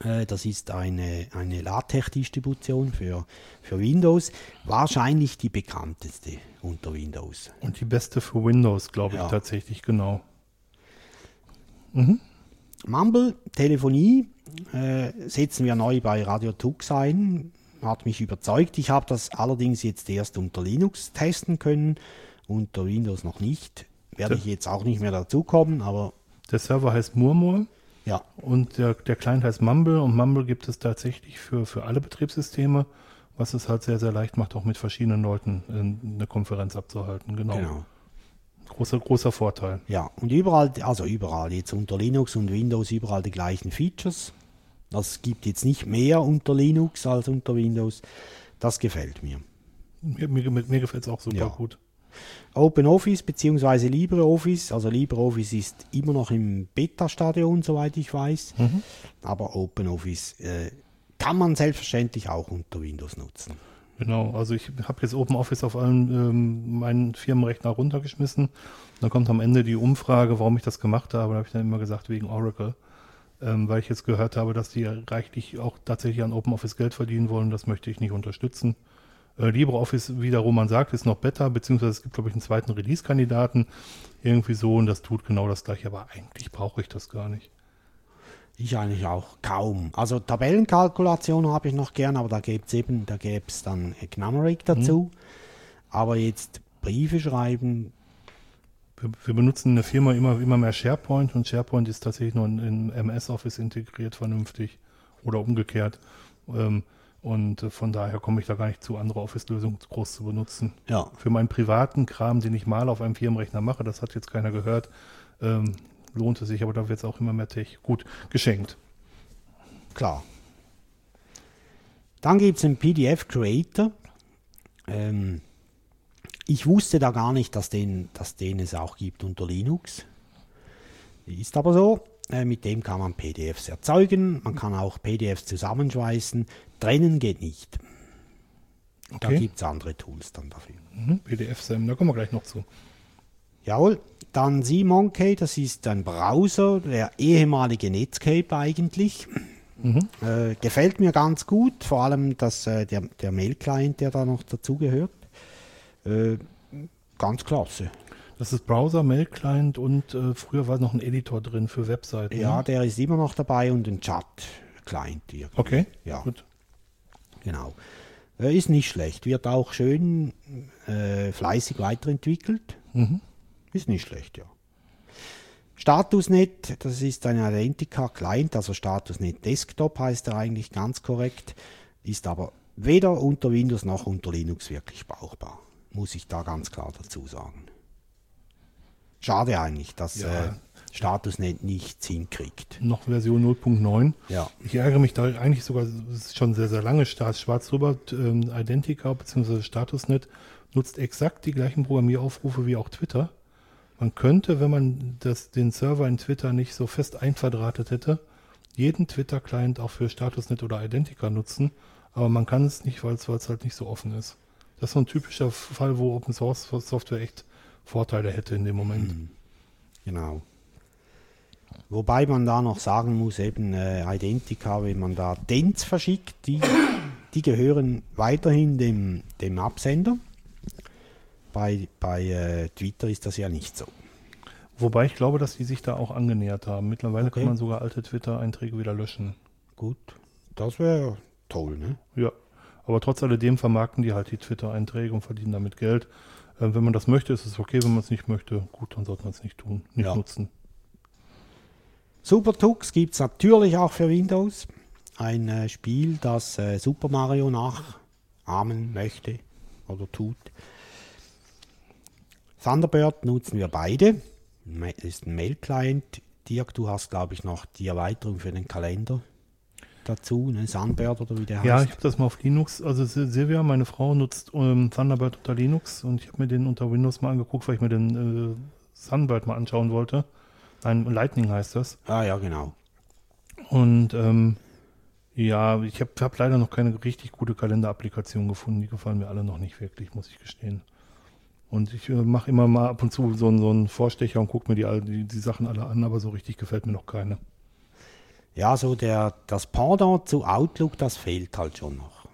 das ist eine, eine LaTeX-Distribution für, für Windows. Wahrscheinlich die bekannteste unter Windows. Und die beste für Windows, glaube ich Ja. tatsächlich, genau. Mumble, Telefonie, äh, setzen wir neu bei Radio Tux ein. Hat mich überzeugt. Ich habe das allerdings jetzt erst unter Linux testen können, unter Windows noch nicht. Werde ich jetzt auch nicht mehr dazukommen, aber Der Server heißt Murmur ja, und der, der Client heißt Mumble und Mumble gibt es tatsächlich für, für alle Betriebssysteme, was es halt sehr, sehr leicht macht, auch mit verschiedenen Leuten äh, eine Konferenz abzuhalten. Genau. genau. Großer, großer Vorteil. Ja, und überall, also überall, jetzt unter Linux und Windows überall die gleichen Features. Das gibt jetzt nicht mehr unter Linux als unter Windows. Das gefällt mir. Mir, mir, mir gefällt es auch super Ja. gut. OpenOffice bzw. LibreOffice, also LibreOffice ist immer noch im Beta-Stadion, soweit ich weiß. Aber OpenOffice äh, kann man selbstverständlich auch unter Windows nutzen. Genau, also ich habe jetzt OpenOffice auf allen ähm, meinen Firmenrechner runtergeschmissen. Dann kommt am Ende die Umfrage, warum ich das gemacht habe. Da habe ich dann immer gesagt, wegen Oracle. Ähm, weil ich jetzt gehört habe, dass die reichlich auch tatsächlich an OpenOffice Geld verdienen wollen. Das möchte ich nicht unterstützen. Äh, LibreOffice wiederum, man sagt, ist noch besser, beziehungsweise es gibt, glaube ich, einen zweiten Release-Kandidaten. Irgendwie so und das tut genau das gleiche, aber eigentlich brauche ich das gar nicht. Ich eigentlich auch kaum. Also Tabellenkalkulation habe ich noch gern, aber da gäbe es eben, da gäbe es dann Gnumeric dazu. Aber jetzt Briefe schreiben, Wir, wir benutzen in der Firma immer, immer mehr SharePoint und SharePoint ist tatsächlich nur in, in MS Office integriert vernünftig oder umgekehrt. Ähm, und äh, von daher komme ich da gar nicht zu, andere Office-Lösungen groß zu benutzen. ja, Für meinen privaten Kram, den ich mal auf einem Firmenrechner mache, das hat jetzt keiner gehört, ähm, lohnt es sich, aber da wird es auch immer mehr Tech. Gut, geschenkt. klar. Dann gibt es einen PDF Creator. Ähm, ich wusste da gar nicht, dass den, dass den es auch gibt unter Linux. Ist aber so. Äh, mit dem kann man PDFs erzeugen. Man kann auch PDFs zusammenschweißen. Trennen geht nicht. Da Okay. gibt es andere Tools dann dafür. Mhm. PDF-Sam, da kommen wir gleich noch zu. Jawohl. Dann SeaMonkey, das ist ein Browser, der ehemalige Netscape eigentlich. Äh, gefällt mir ganz gut, vor allem das, äh, der, der Mail-Client, der da noch dazugehört. Äh, ganz klasse. Das ist Browser, Mail-Client und äh, früher war noch ein Editor drin für Webseiten. Ja, ne? der ist immer noch dabei und ein Chat-Client. Okay, Ja, gut. genau. Äh, ist nicht schlecht, wird auch schön äh, fleißig weiterentwickelt. Mhm. Ist nicht schlecht, ja. StatusNet, das ist ein Identica Client, also StatusNet Desktop heißt er eigentlich ganz korrekt, ist aber weder unter Windows noch unter Linux wirklich brauchbar. Muss ich da ganz klar dazu sagen. Schade eigentlich, dass Ja. äh, StatusNet nichts hinkriegt. Noch Version 0.9. Ja. Ich ärgere mich da eigentlich sogar, schon sehr, sehr lange, Sta- schwarz drüber, ähm, Identica bzw. StatusNet nutzt exakt die gleichen Programmieraufrufe wie auch Twitter. Man könnte, wenn man das, den Server in Twitter nicht so fest einquadratet hätte, jeden Twitter-Client auch für StatusNet oder Identica nutzen, aber man kann es nicht, weil es weil es halt nicht so offen ist. Das ist so ein typischer Fall, wo Open Source Software echt Vorteile hätte in dem Moment. Genau. Wobei man da noch sagen muss, eben äh, Identica, wenn man da Dents verschickt, die, die gehören weiterhin dem, dem Absender. Bei, bei äh, Twitter ist das ja nicht so. Wobei ich glaube, dass die sich da auch angenähert haben. Mittlerweile Okay. kann man sogar alte Twitter-Einträge wieder löschen. Gut, das wäre toll, ne? Ja, aber trotz alledem vermarkten die halt die Twitter-Einträge und verdienen damit Geld. Ähm, wenn man das möchte, ist es okay. Wenn man es nicht möchte, gut, dann sollte man es nicht tun, nicht Ja. nutzen. SuperTux gibt es natürlich auch für Windows. Ein äh, Spiel, das äh, Super Mario nachahmen möchte oder tut. Thunderbird nutzen wir beide. Ist ein Mail-Client. Dirk, du hast, glaube ich, noch die Erweiterung für den Kalender dazu, ne? Sunbird oder wie der Ja, heißt. ich habe das mal auf Linux. Also Sil- Silvia, meine Frau, nutzt ähm, Thunderbird unter Linux und ich habe mir den unter Windows mal angeguckt, weil ich mir den äh, Sunbird mal anschauen wollte. Nein, Lightning heißt das. ah ja, genau. Und ähm, ja, ich habe hab leider noch keine richtig gute Kalenderapplikation gefunden. Die gefallen mir alle noch nicht wirklich, muss ich gestehen. Und ich äh, mache immer mal ab und zu so, einen- so einen Vorstecher und gucke mir die, die, die Sachen alle an, aber so richtig gefällt mir noch keine. Ja, so der, das Pendant zu Outlook, das fehlt halt schon noch.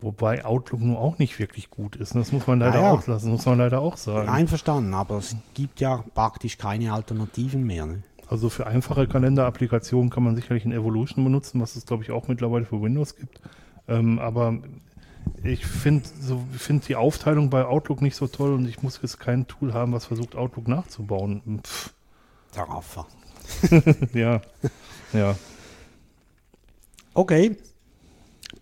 Wobei Outlook nun auch nicht wirklich gut ist. ne? Das muss man leider Ah ja. auch lassen, muss man leider auch sagen. Einverstanden, aber es gibt ja praktisch keine Alternativen mehr. Ne? Also für einfache Kalenderapplikationen kann man sicherlich ein Evolution benutzen, was es glaube ich auch mittlerweile für Windows gibt. Ähm, aber ich finde so, find die Aufteilung bei Outlook nicht so toll und ich muss jetzt kein Tool haben, was versucht Outlook nachzubauen. Pff, Der Raffer. (laughs) ja, ja. Okay.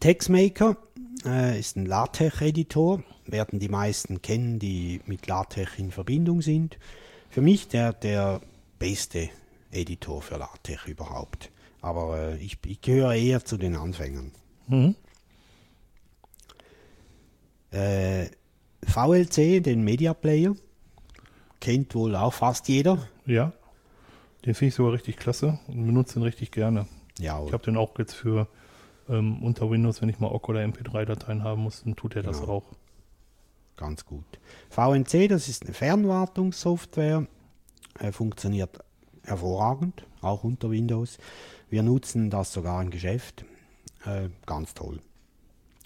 TextMaker äh, ist ein LaTeX-Editor. Werden die meisten kennen, die mit LaTeX in Verbindung sind. Für mich der, der beste Editor für LaTeX überhaupt. Aber äh, ich, ich gehöre eher zu den Anfängern. Mhm. Äh, VLC, den Media Player, kennt wohl auch fast jeder. Ja. Den finde ich sogar richtig klasse und benutze den richtig gerne. Ja, Ich habe den auch jetzt für ähm, unter Windows, wenn ich mal OGG oder MP3-Dateien haben muss, dann tut er das Genau. auch. ganz gut. VNC, das ist eine Fernwartungssoftware, äh, funktioniert hervorragend, auch unter Windows. Wir nutzen das sogar im Geschäft. Äh, ganz toll.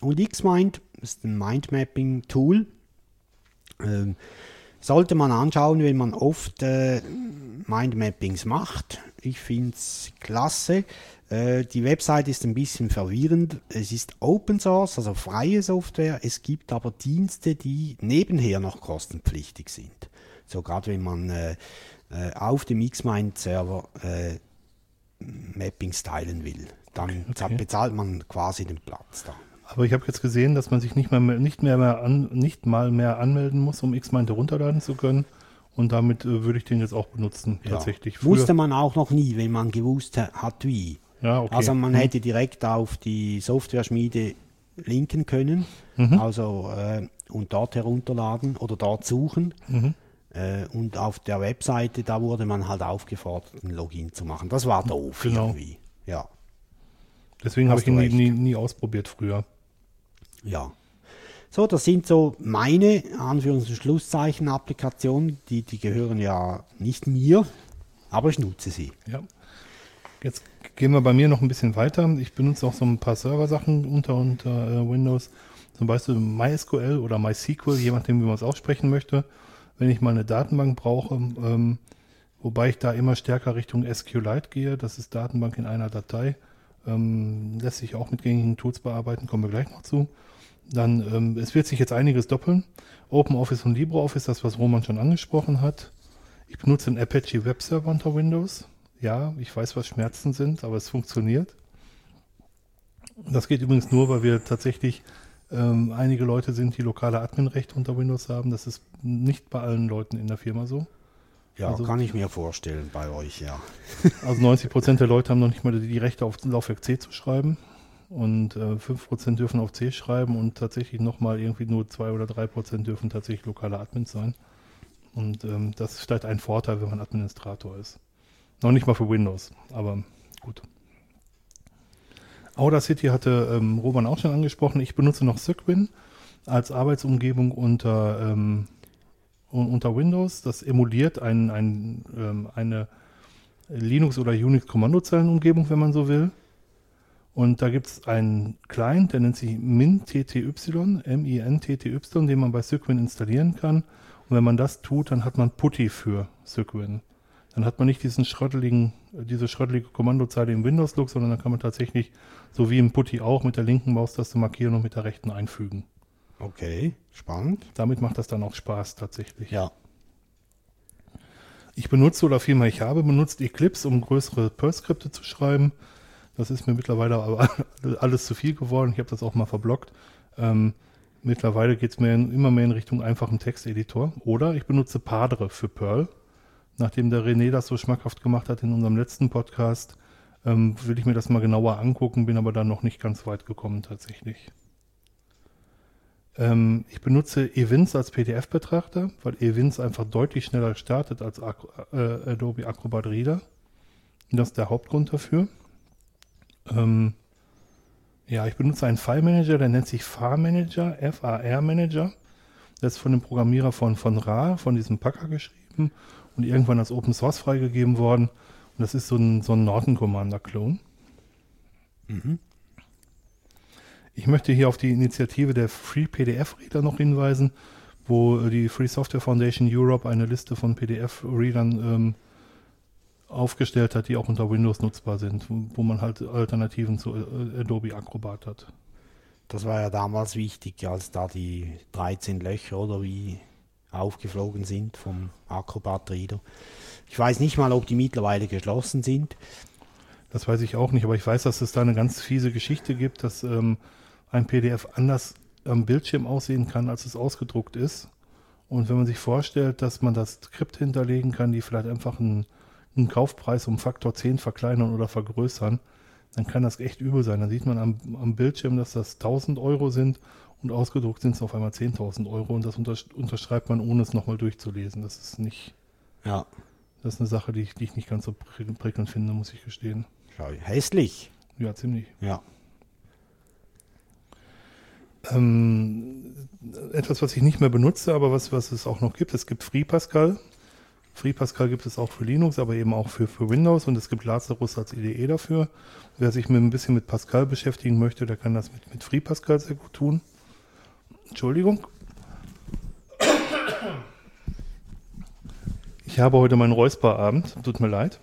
Und Xmind ist ein Mindmapping-Tool. Ähm, sollte man anschauen, wenn man oft äh, Mindmappings macht. Ich finde es klasse. Äh, die Website ist ein bisschen verwirrend. Es ist Open Source, also freie Software. Es gibt aber Dienste, die nebenher noch kostenpflichtig sind. So gerade wenn man äh, äh, auf dem Xmind-Server äh, Mappings teilen will, dann okay. bezahlt man quasi den Platz da. Aber ich habe jetzt gesehen, dass man sich nicht, mehr, nicht, mehr, mehr an, nicht mal mehr anmelden muss, um Xmind herunterladen zu können. Und damit äh, würde ich den jetzt auch benutzen, Ja. tatsächlich. Früher, Wusste man auch noch nie, wenn man gewusst ha- hat wie. Ja, okay. Also man Mhm. hätte direkt auf die Software-Schmiede linken können, Mhm. also äh, und dort herunterladen oder dort suchen. Mhm. Äh, und auf der Webseite, da wurde man halt aufgefordert, ein Login zu machen. Das war doof Genau. irgendwie. Ja, Deswegen habe ich ihn nie, nie, nie ausprobiert früher. Ja. So, das sind so meine Anführungs- und Schlusszeichen Applikationen, die, die gehören ja nicht mir, aber ich nutze sie. Ja. Jetzt gehen wir bei mir noch ein bisschen weiter. Ich benutze auch so ein paar Server-Sachen unter, unter äh, Windows. Zum Beispiel MySQL oder MySQL, je nachdem, wie man es aussprechen möchte. Wenn ich mal eine Datenbank brauche, ähm, wobei ich da immer stärker Richtung SQLite gehe, das ist Datenbank in einer Datei, ähm, lässt sich auch mit gängigen Tools bearbeiten, kommen wir gleich noch zu. Dann, ähm, es wird sich jetzt einiges doppeln. OpenOffice und LibreOffice, das, was Roman schon angesprochen hat. Ich benutze einen Apache Web Server unter Windows. Ja, ich weiß, was Schmerzen sind, aber es funktioniert. Das geht übrigens nur, weil wir tatsächlich ähm, einige Leute sind, die lokale Adminrechte unter Windows haben. Das ist nicht bei allen Leuten in der Firma so. Ja, Also- kann ich mir vorstellen bei euch, ja. Also 90 Prozent der Leute haben noch nicht mal die Rechte auf Laufwerk C zu schreiben. Und äh, 5 Prozent dürfen auf C schreiben und tatsächlich nochmal irgendwie nur 2 oder 3 Prozent dürfen tatsächlich lokale Admins sein. Und ähm, das ist vielleicht ein Vorteil, wenn man Administrator ist. Noch nicht mal für Windows, aber gut. Audacity hatte ähm, Roman auch schon angesprochen. Ich benutze noch Cygwin als Arbeitsumgebung unter, ähm, un- unter Windows. Das emuliert ein, ein, ähm, eine Linux- oder Unix-Kommandozellenumgebung, wenn man so will. Und da gibt es einen Client, der nennt sich MinTTY, M-I-N-T-T-Y, den man bei Cygwin installieren kann. Und wenn man das tut, dann hat man Putty für Cygwin. Dann hat man nicht diesen schrotteligen, diese schrottelige Kommandozeile im Windows-Look, sondern dann kann man tatsächlich, so wie im Putty auch, mit der linken Maustaste markieren und mit der rechten einfügen. Okay, spannend. Damit macht das dann auch Spaß tatsächlich. Ja. Ich benutze oder vielmehr ich habe benutzt Eclipse, um größere Perl-Skripte zu schreiben. Das ist mir mittlerweile aber (laughs) alles zu viel geworden. Ich habe das auch mal verblockt. Ähm, mittlerweile geht es mir immer mehr in Richtung einfachen Texteditor. Oder ich benutze Padre für Perl. Nachdem der René das so schmackhaft gemacht hat in unserem letzten Podcast, ähm, will ich mir das mal genauer angucken, bin aber dann noch nicht ganz weit gekommen tatsächlich. Ähm, ich benutze Evince als PDF-Betrachter, weil Evince einfach deutlich schneller startet als Ac äh, Adobe Acrobat Reader. Und das ist der Hauptgrund dafür. Ähm, ja, ich benutze einen File-Manager, der nennt sich FAR-Manager, F-A-R-Manager. Der ist von dem Programmierer von, von Ra, von diesem Packer geschrieben und irgendwann als Open Source freigegeben worden. Und das ist so ein, so ein Norton Commander-Klon. Ich möchte hier auf die Initiative der Free PDF Reader noch hinweisen, wo die Free Software Foundation Europe eine Liste von PDF-Readern ähm, aufgestellt hat, die auch unter Windows nutzbar sind, wo man halt Alternativen zu äh, Adobe Acrobat hat. Das war ja damals wichtig, als da die 13 Löcher oder wie aufgeflogen sind vom Acrobat Reader. Ich weiß nicht mal, ob die mittlerweile geschlossen sind. Das weiß ich auch nicht, aber ich weiß, dass es da eine ganz fiese Geschichte gibt, dass ähm, ein PDF anders am Bildschirm aussehen kann, als es ausgedruckt ist. Und wenn man sich vorstellt, dass man das Skript hinterlegen kann, die vielleicht einfach einen, einen Kaufpreis um Faktor 10 verkleinern oder vergrößern, dann kann das echt übel sein. Dann sieht man am, am Bildschirm, dass das 1000 Euro sind und ausgedruckt sind es auf einmal 10.000 Euro und das untersch unterschreibt man, ohne es nochmal durchzulesen. Das ist nicht, Ja, das ist eine Sache, die ich, die ich nicht ganz so prickelnd finde, muss ich gestehen. hässlich. Ja, ziemlich. Ja. Ähm, etwas, was ich nicht mehr benutze, aber was, was es auch noch gibt, es gibt FreePascal. Gibt es auch für Linux, aber eben auch für, für Windows und es gibt Lazarus als IDE dafür. Wer sich mit, ein bisschen mit Pascal beschäftigen möchte, der kann das mit, mit FreePascal sehr gut tun. Entschuldigung. Ich habe heute meinen Räusperabend, tut mir leid.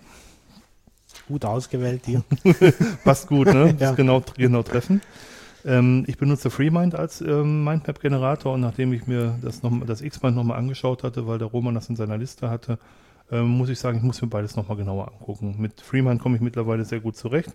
Gut ausgewählt hier. (laughs) Passt gut, ne? Das (laughs) Ja. genau, genau treffen. Ähm, ich benutze FreeMind als ähm, Mindmap-Generator und nachdem ich mir das, noch, das X-Mind nochmal angeschaut hatte, weil der Roman das in seiner Liste hatte, ähm, muss ich sagen, ich muss mir beides nochmal genauer angucken. Mit FreeMind komme ich mittlerweile sehr gut zurecht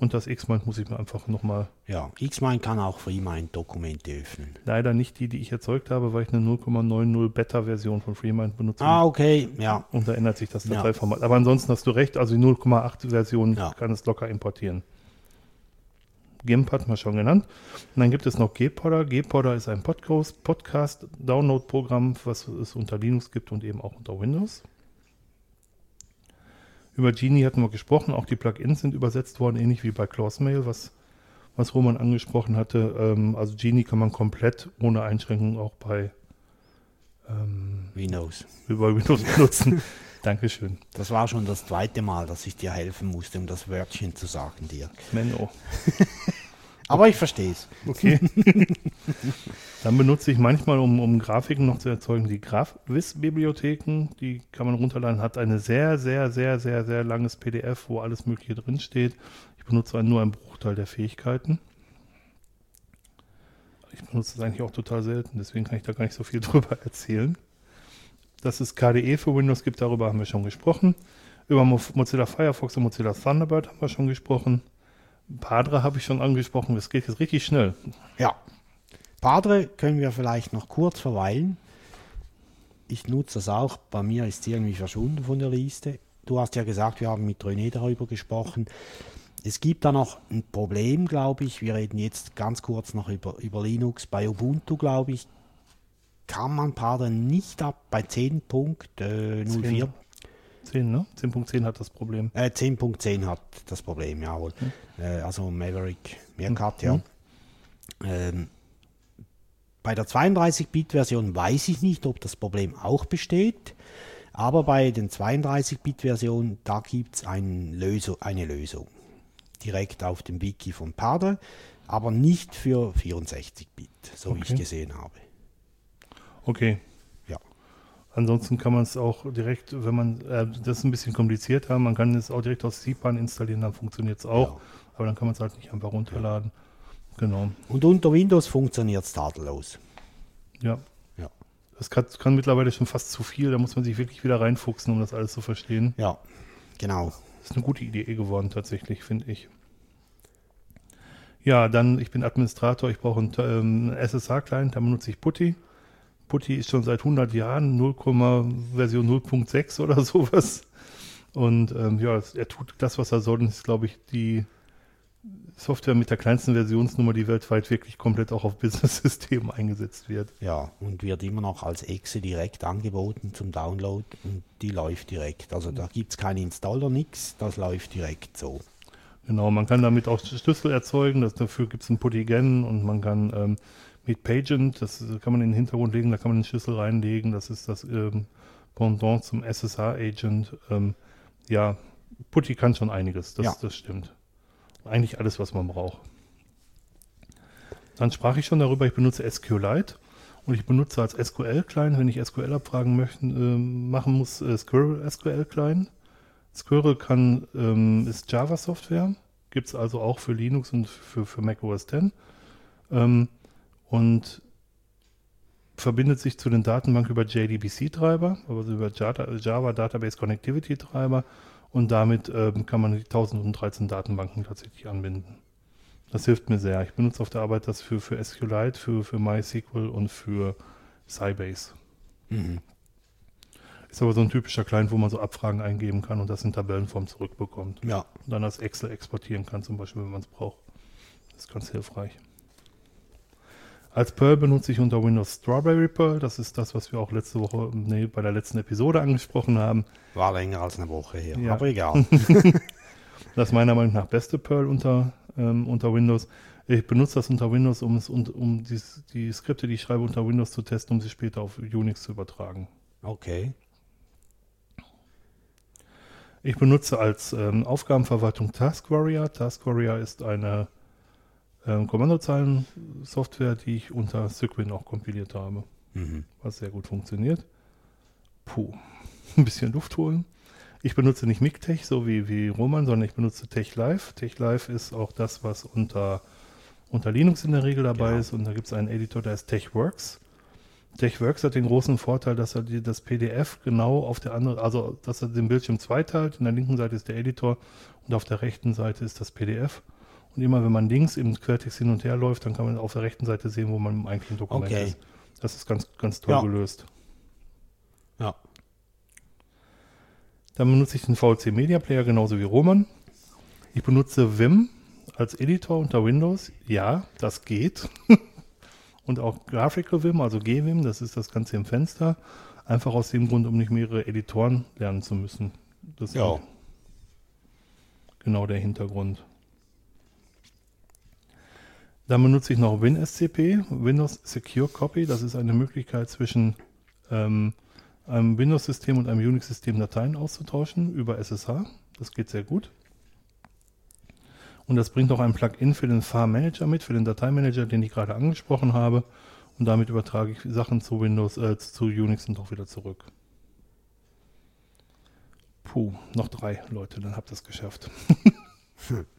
Und das Xmind muss ich mir einfach nochmal, Ja, Xmind kann auch FreeMind-Dokumente öffnen. leider nicht die, die ich erzeugt habe, weil ich eine 0,90 Beta-Version von FreeMind benutze. Ah, okay, ja. Und da ändert sich das Ja. Dateiformat. Aber ansonsten hast du recht, also die 0,8-Version Ja. kann es locker importieren. GIMP hatten wir schon genannt. Und dann gibt es noch Gpodder. Gpodder ist ein Podcast- Podcast-Download-Programm, was es unter Linux gibt und eben auch unter Windows. Über Genie hatten wir gesprochen, auch die Plugins sind übersetzt worden, ähnlich wie bei Clausemail, was, was Roman angesprochen hatte. Ähm, also Genie kann man komplett ohne Einschränkung auch bei, ähm, Windows. über Windows (laughs) benutzen. Dankeschön. Das war schon das zweite Mal, dass ich dir helfen musste, um das Wörtchen zu sagen, Dirk. Menno. (laughs) Aber ich verstehe es. Okay. (laughs) Dann benutze ich manchmal, um, um Grafiken noch zu erzeugen, die GraphVis-Bibliotheken. Die kann man runterladen. Hat eine sehr, sehr, sehr, sehr, sehr langes PDF, wo alles Mögliche drinsteht. Ich benutze nur einen Bruchteil der Fähigkeiten. Ich benutze es eigentlich auch total selten, deswegen kann ich da gar nicht so viel (laughs) drüber erzählen. Dass es KDE für Windows gibt, darüber haben wir schon gesprochen. Über Mo- Mozilla Firefox und Mozilla Thunderbird haben wir schon gesprochen. Padre habe ich schon angesprochen. Es geht jetzt richtig schnell. Ja. Padre können wir vielleicht noch kurz verweilen. Ich nutze das auch. Bei mir ist es irgendwie verschwunden von der Liste. Du hast ja gesagt, wir haben mit René darüber gesprochen. Es gibt da noch ein Problem, glaube ich. Wir reden jetzt ganz kurz noch über, über Linux. Bei Ubuntu, glaube ich, kann man Padre nicht ab bei 10.04. 10, ne? 10.10 hat das Problem. Äh, 10.10 hat das Problem, jawohl. Äh, also Maverick Meerkat, ja. Ähm, bei der 32-Bit-Version weiß ich nicht, ob das Problem auch besteht. Aber bei den 32-Bit-Versionen, da gibt es ein Lösung, eine Lösung. Direkt auf dem Wiki von Padre, aber nicht für 64-Bit, so wie Okay. ich gesehen habe. Okay. Ja. Ansonsten kann man es auch direkt, wenn man, äh, das ist ein bisschen komplizierter, man kann es auch direkt aus CPAN installieren, dann funktioniert es auch. Ja. Aber dann kann man es halt nicht einfach runterladen. Genau. Und unter Windows funktioniert es tadellos. Ja. Ja. Das kann, kann mittlerweile schon fast zu viel, da muss man sich wirklich wieder reinfuchsen, um das alles zu verstehen. Ja, genau. Das ist eine gute Idee geworden, tatsächlich, finde ich. Ja, dann, ich bin Administrator, ich brauche einen ähm, SSH-Client, da benutze ich Putty. Putty ist schon seit 100 Jahren 0, Version 0.6 oder (laughs) sowas. Und ähm, ja, er tut das, was er soll. Und ist, glaube ich, die Software mit der kleinsten Versionsnummer, die weltweit wirklich komplett auch auf Business-Systemen (laughs) eingesetzt wird. Ja, und wird immer noch als Exe direkt angeboten zum Download und die läuft direkt. Also da gibt es keinen Installer, nichts, das läuft direkt so. Genau, man kann damit auch Schlüssel erzeugen, das, dafür gibt es ein Puttigen und man kann ähm, mit Pagent, das kann man in den Hintergrund legen, da kann man den Schlüssel reinlegen, das ist das ähm, Pendant zum SSH-Agent. Ähm, ja, Putty kann schon einiges, das, Ja. das stimmt. Eigentlich alles, was man braucht. Dann sprach ich schon darüber, ich benutze SQLite und ich benutze als SQL-Client, wenn ich SQL-Abfragen möchten, ähm, machen muss, äh, Squirrel SQL-Client. Squirrel kann, ähm, ist Java-Software, gibt es also auch für Linux und für, für Mac OS X. Ähm, und verbindet sich zu den Datenbanken über JDBC-Treiber, also über Java, Database Connectivity-Treiber und damit ähm, kann man die 1013 Datenbanken tatsächlich anbinden. Das hilft mir sehr. Ich benutze auf der Arbeit das für, für SQLite, für, für MySQL und für Sybase. Mhm. Ist aber so ein typischer Client, wo man so Abfragen eingeben kann und das in Tabellenform zurückbekommt. Ja, Und dann als Excel exportieren kann, zum Beispiel, wenn man es braucht. Das ist ganz hilfreich. Als Perl benutze ich unter Windows Strawberry Perl. Das ist das, was wir auch letzte Woche, nee, bei der letzten Episode angesprochen haben. war länger als eine Woche her, Ja. aber egal. (laughs) (laughs) Das ist meiner Meinung nach beste Perl unter, ähm, unter Windows. Ich benutze das unter Windows, um, es, und, um die, die Skripte, die ich schreibe, unter Windows zu testen, um sie später auf Unix zu übertragen. Okay, Ich benutze als ähm, Aufgabenverwaltung Task Warrior. Task Warrior ist eine ähm, Kommandozeilen-Software, die ich unter Cygwin auch kompiliert habe, mhm. was sehr gut funktioniert. Puh, (laughs) ein bisschen Luft holen. Ich benutze nicht MIGTech, so wie, wie Roman, sondern ich benutze TechLive. TechLive ist auch das, was unter, unter Linux in der Regel dabei Genau. ist. Und da gibt es einen Editor, der ist TechWorks. TechWorks hat den großen Vorteil, dass er die, das PDF genau auf der anderen, also dass er den Bildschirm zweiteilt. In der linken Seite ist der Editor und auf der rechten Seite ist das PDF. Und immer wenn man links im Quertext hin und her läuft, dann kann man auf der rechten Seite sehen, wo man im eigentlichen Dokument Okay. ist. Das ist ganz, ganz toll Ja. gelöst. Ja. Dann benutze ich den VLC Media Player genauso wie Roman. Ich benutze Vim als Editor unter Windows. Ja, das geht. (laughs) Und auch Graphical Vim, also GVim, das ist das Ganze im Fenster. Einfach aus dem Grund, um nicht mehrere Editoren lernen zu müssen. Das ist Ja. genau der Hintergrund. Dann benutze ich noch WinSCP, Windows Secure Copy. Das ist eine Möglichkeit zwischen ähm, einem Windows-System und einem Unix-System Dateien auszutauschen über SSH. Das geht sehr gut. Und das bringt auch ein Plugin für den File-Manager mit, für den Dateimanager, den ich gerade angesprochen habe. Und damit übertrage ich Sachen zu Windows, äh, zu Unix und auch wieder zurück. Puh, noch drei Leute, dann habt ihr es geschafft. (laughs) (laughs)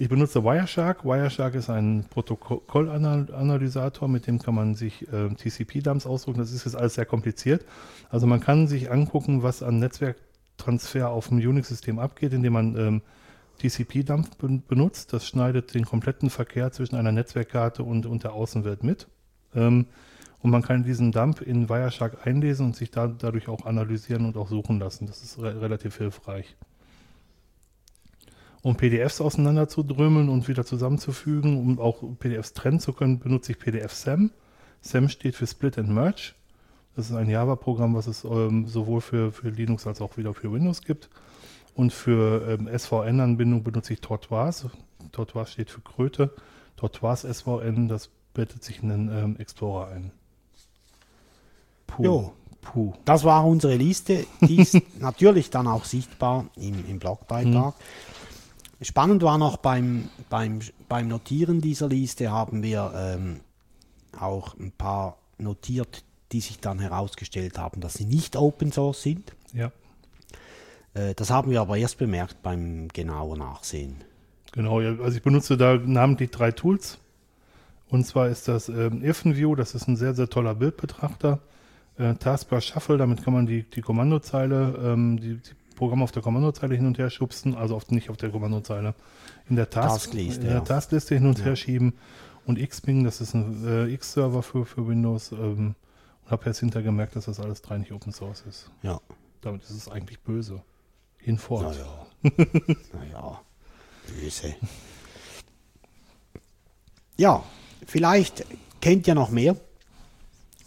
Ich benutze Wireshark. Wireshark ist ein Protokollanalysator, mit dem kann man sich äh, TCP-Dumps ausdrucken. Das ist jetzt alles sehr kompliziert. Also man kann sich angucken, was an Netzwerktransfer auf dem Unix-System abgeht, indem man ähm, TCP-Dump ben benutzt. Das schneidet den kompletten Verkehr zwischen einer Netzwerkkarte und, und der Außenwelt mit. Ähm, und man kann diesen Dump in Wireshark einlesen und sich da, dadurch auch analysieren und auch suchen lassen. Das ist re relativ hilfreich. Um PDFs auseinanderzudrömeln und wieder zusammenzufügen, um auch PDFs trennen zu können, benutze ich PDF-SAM. SAM steht für Split and Merge. Das ist ein Java-Programm, was es ähm, sowohl für, für Linux als auch wieder für Windows gibt. Und für ähm, SVN-Anbindung benutze ich Tortoise. Tortoise steht für Kröte. Tortoise SVN, das bettet sich in den ähm, Explorer ein. Puh. Jo. Puh. Das war unsere Liste. Die ist (laughs) natürlich dann auch sichtbar im, im Blogbeitrag. Spannend war noch beim, beim, beim Notieren dieser Liste haben wir ähm, auch ein paar notiert, die sich dann herausgestellt haben, dass sie nicht Open Source sind. Ja, Äh, das haben wir aber erst bemerkt beim genauen Nachsehen. genau. Also ich benutze da namentlich drei Tools. Und zwar ist das ähm, IrfanView, das ist ein sehr, sehr toller Bildbetrachter. Äh, Taskbar Shuffle, damit kann man die, die Kommandozeile, ähm, die, die Programme auf der Kommandozeile hin und her schubsen, also auf, nicht auf der Kommandozeile, in der Task, Taskliste, in der ja. Taskliste hin und her schieben. Und Xping, das ist ein äh, X-Server für, für Windows. Ähm, und habe jetzt hinterher gemerkt, dass das alles drei nicht Open Source ist. Ja. Damit ist es eigentlich böse. Hinfort. Naja. (laughs) naja. Böse. Ja, vielleicht kennt ihr noch mehr.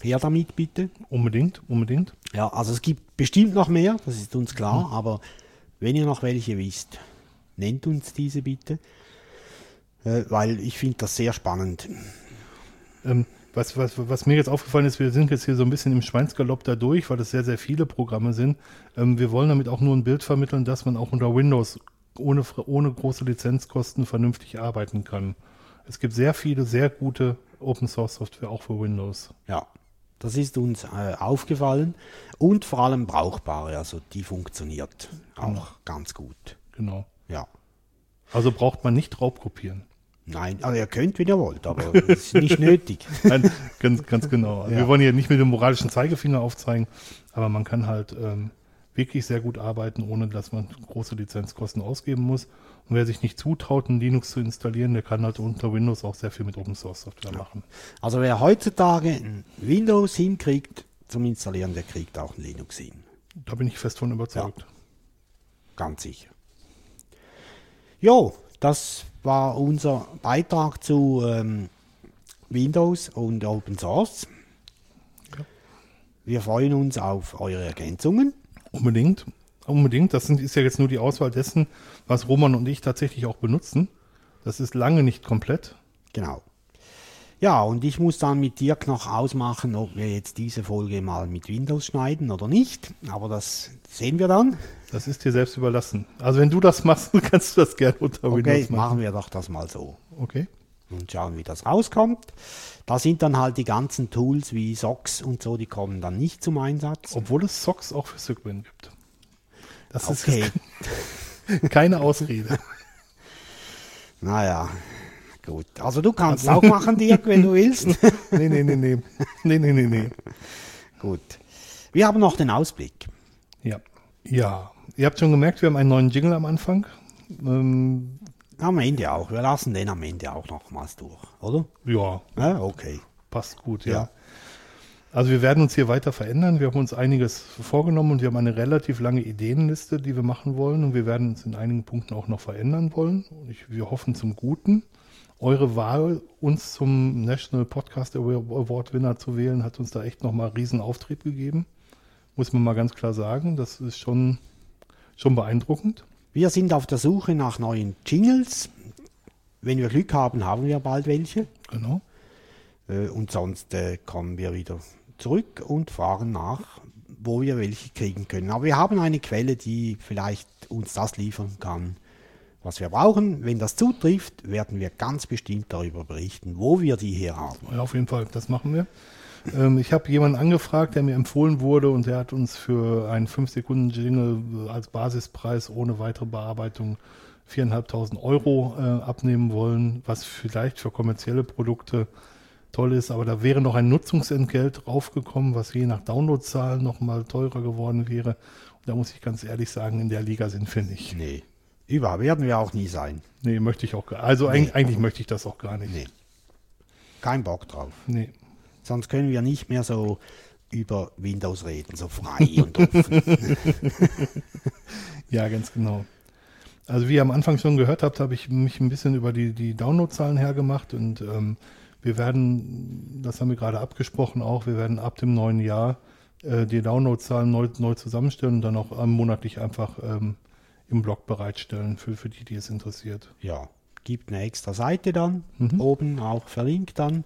Her damit bitte. Unbedingt, unbedingt. Ja, also es gibt bestimmt noch mehr, das ist uns klar, aber wenn ihr noch welche wisst, nennt uns diese bitte, äh, weil ich finde das sehr spannend. Ähm, was, was, was mir jetzt aufgefallen ist, wir sind jetzt hier so ein bisschen im Schweinsgalopp da durch, weil das sehr, sehr viele Programme sind. Ähm, wir wollen damit auch nur ein Bild vermitteln, dass man auch unter Windows ohne, ohne große Lizenzkosten vernünftig arbeiten kann. Es gibt sehr viele, sehr gute Open Source Software auch für Windows. Ja, das ist uns äh, aufgefallen und vor allem brauchbare, also die funktioniert auch ganz gut. Genau. Ja. Also braucht man nicht Raubkopieren. Nein, also ihr könnt, wenn ihr wollt, aber (laughs) es ist nicht nötig. Nein, ganz, ganz genau. Also Ja. Wir wollen hier nicht mit dem moralischen Zeigefinger aufzeigen, aber man kann halt ähm, wirklich sehr gut arbeiten, ohne dass man große Lizenzkosten ausgeben muss. Und wer sich nicht zutraut, ein Linux zu installieren, der kann halt unter Windows auch sehr viel mit Open Source Software machen. Also wer heutzutage ein Windows hinkriegt zum Installieren, der kriegt auch ein Linux hin. Da bin ich fest von überzeugt. Ganz sicher. Jo, das war unser Beitrag zu ähm, Windows und Open Source. Wir freuen uns auf eure Ergänzungen. Unbedingt. Unbedingt. Das sind, ist ja jetzt nur die Auswahl dessen, was Roman und ich tatsächlich auch benutzen. Das ist lange nicht komplett. Genau. Ja, und ich muss dann mit Dirk noch ausmachen, ob wir jetzt diese Folge mal mit Windows schneiden oder nicht. Aber das sehen wir dann. Das ist dir selbst überlassen. Also wenn du das machst, (laughs) kannst du das gerne unter Okay, Windows machen. machen wir doch das mal so. Okay. Und schauen, wie das rauskommt. Da sind dann halt die ganzen Tools wie Socks und so, die kommen dann nicht zum Einsatz. Obwohl es Socks auch für Cygwin gibt. Das Okay, ist (laughs) keine Ausrede. (laughs) naja, Gut, also du kannst auch machen, Dirk, wenn du (laughs) willst. Nee, nee, nee, nee. Nee, nee, nee, nee. Gut. Wir haben noch den Ausblick. Ja. Ja. Ihr habt schon gemerkt, wir haben einen neuen Jingle am Anfang. Ähm, Am Ende auch. Wir lassen den am Ende auch nochmals durch, oder? ja, Ja, okay. passt gut, ja. Ja. Also wir werden uns hier weiter verändern. Wir haben uns einiges vorgenommen und wir haben eine relativ lange Ideenliste, die wir machen wollen. Und wir werden uns in einigen Punkten auch noch verändern wollen. Und ich, wir hoffen zum Guten. Eure Wahl, uns zum National Podcast Award Winner zu wählen, hat uns da echt nochmal riesen Auftrieb gegeben. Muss man mal ganz klar sagen. Das ist schon, schon beeindruckend. Wir sind auf der Suche nach neuen Jingles. Wenn wir Glück haben, haben wir bald welche. Genau. Äh, Und sonst äh, kommen wir wieder zurück und fragen nach, wo wir welche kriegen können. Aber wir haben eine Quelle, die vielleicht uns das liefern kann, was wir brauchen. Wenn das zutrifft, werden wir ganz bestimmt darüber berichten, wo wir die her haben. Ja, auf jeden Fall, das machen wir. Ähm, ich habe jemanden angefragt, der mir empfohlen wurde und der hat uns für einen 5-Sekunden-Jingle als Basispreis ohne weitere Bearbeitung 4.500 Euro äh, abnehmen wollen, was vielleicht für kommerzielle Produkte toll ist, aber da wäre noch ein Nutzungsentgelt draufgekommen, was je nach Downloadzahlen nochmal teurer geworden wäre. Und da muss ich ganz ehrlich sagen, in der Liga sind wir nicht. Nee, überhaupt werden wir auch nie sein. Nee, möchte ich auch gar Also eigentlich, eigentlich möchte ich das auch gar nicht. Nee. Kein Bock drauf. Nee. Sonst können wir nicht mehr so über Windows reden, so frei und offen. (laughs) Ja, ganz genau. Also wie ihr am Anfang schon gehört habt, habe ich mich ein bisschen über die, die Downloadzahlen hergemacht und ähm, wir werden, das haben wir gerade abgesprochen auch, wir werden ab dem neuen Jahr äh, die Downloadzahlen neu, neu zusammenstellen und dann auch ähm, monatlich einfach ähm, im Blog bereitstellen für, für die, die es interessiert. ja, gibt eine extra Seite dann, Mhm. oben auch verlinkt dann.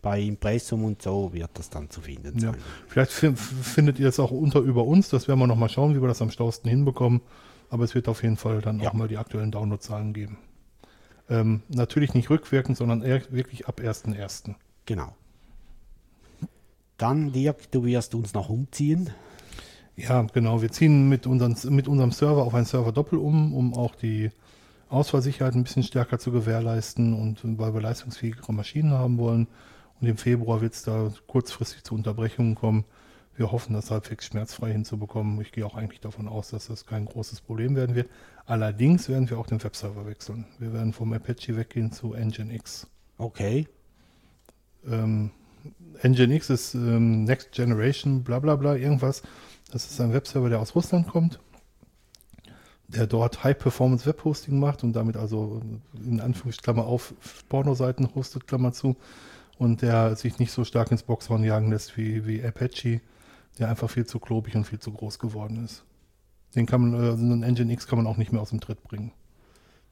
Bei Impressum und so wird das dann zu finden Ja. sein. Vielleicht fi- findet ihr es auch unter über uns, das werden wir nochmal schauen, wie wir das am stausten hinbekommen. Aber es wird auf jeden Fall dann Ja. auch mal die aktuellen Downloadzahlen geben. Ähm, natürlich nicht rückwirkend, sondern wirklich ab 1.1. Genau. Dann, Dirk, du wirst uns noch umziehen. Ja, genau. Wir ziehen mit, unseren, mit unserem Server auf einen Server doppel um, um auch die Ausfallsicherheit ein bisschen stärker zu gewährleisten und weil wir leistungsfähigere Maschinen haben wollen. Und im Februar wird es da kurzfristig zu Unterbrechungen kommen. Wir hoffen, das halbwegs schmerzfrei hinzubekommen. Ich gehe auch eigentlich davon aus, dass das kein großes Problem werden wird. Allerdings werden wir auch den Webserver wechseln. Wir werden vom Apache weggehen zu Nginx. Okay. Ähm, Nginx ist ähm, Next Generation, bla bla bla, irgendwas. Das ist ein Webserver, der aus Russland kommt, der dort High-Performance Webhosting macht und damit also in Anführungsklammer auf Pornoseiten hostet, Klammer zu, und der sich nicht so stark ins Boxhorn jagen lässt wie, wie Apache, der einfach viel zu klobig und viel zu groß geworden ist. Den kann man, äh, einen Nginx kann man auch nicht mehr aus dem Tritt bringen.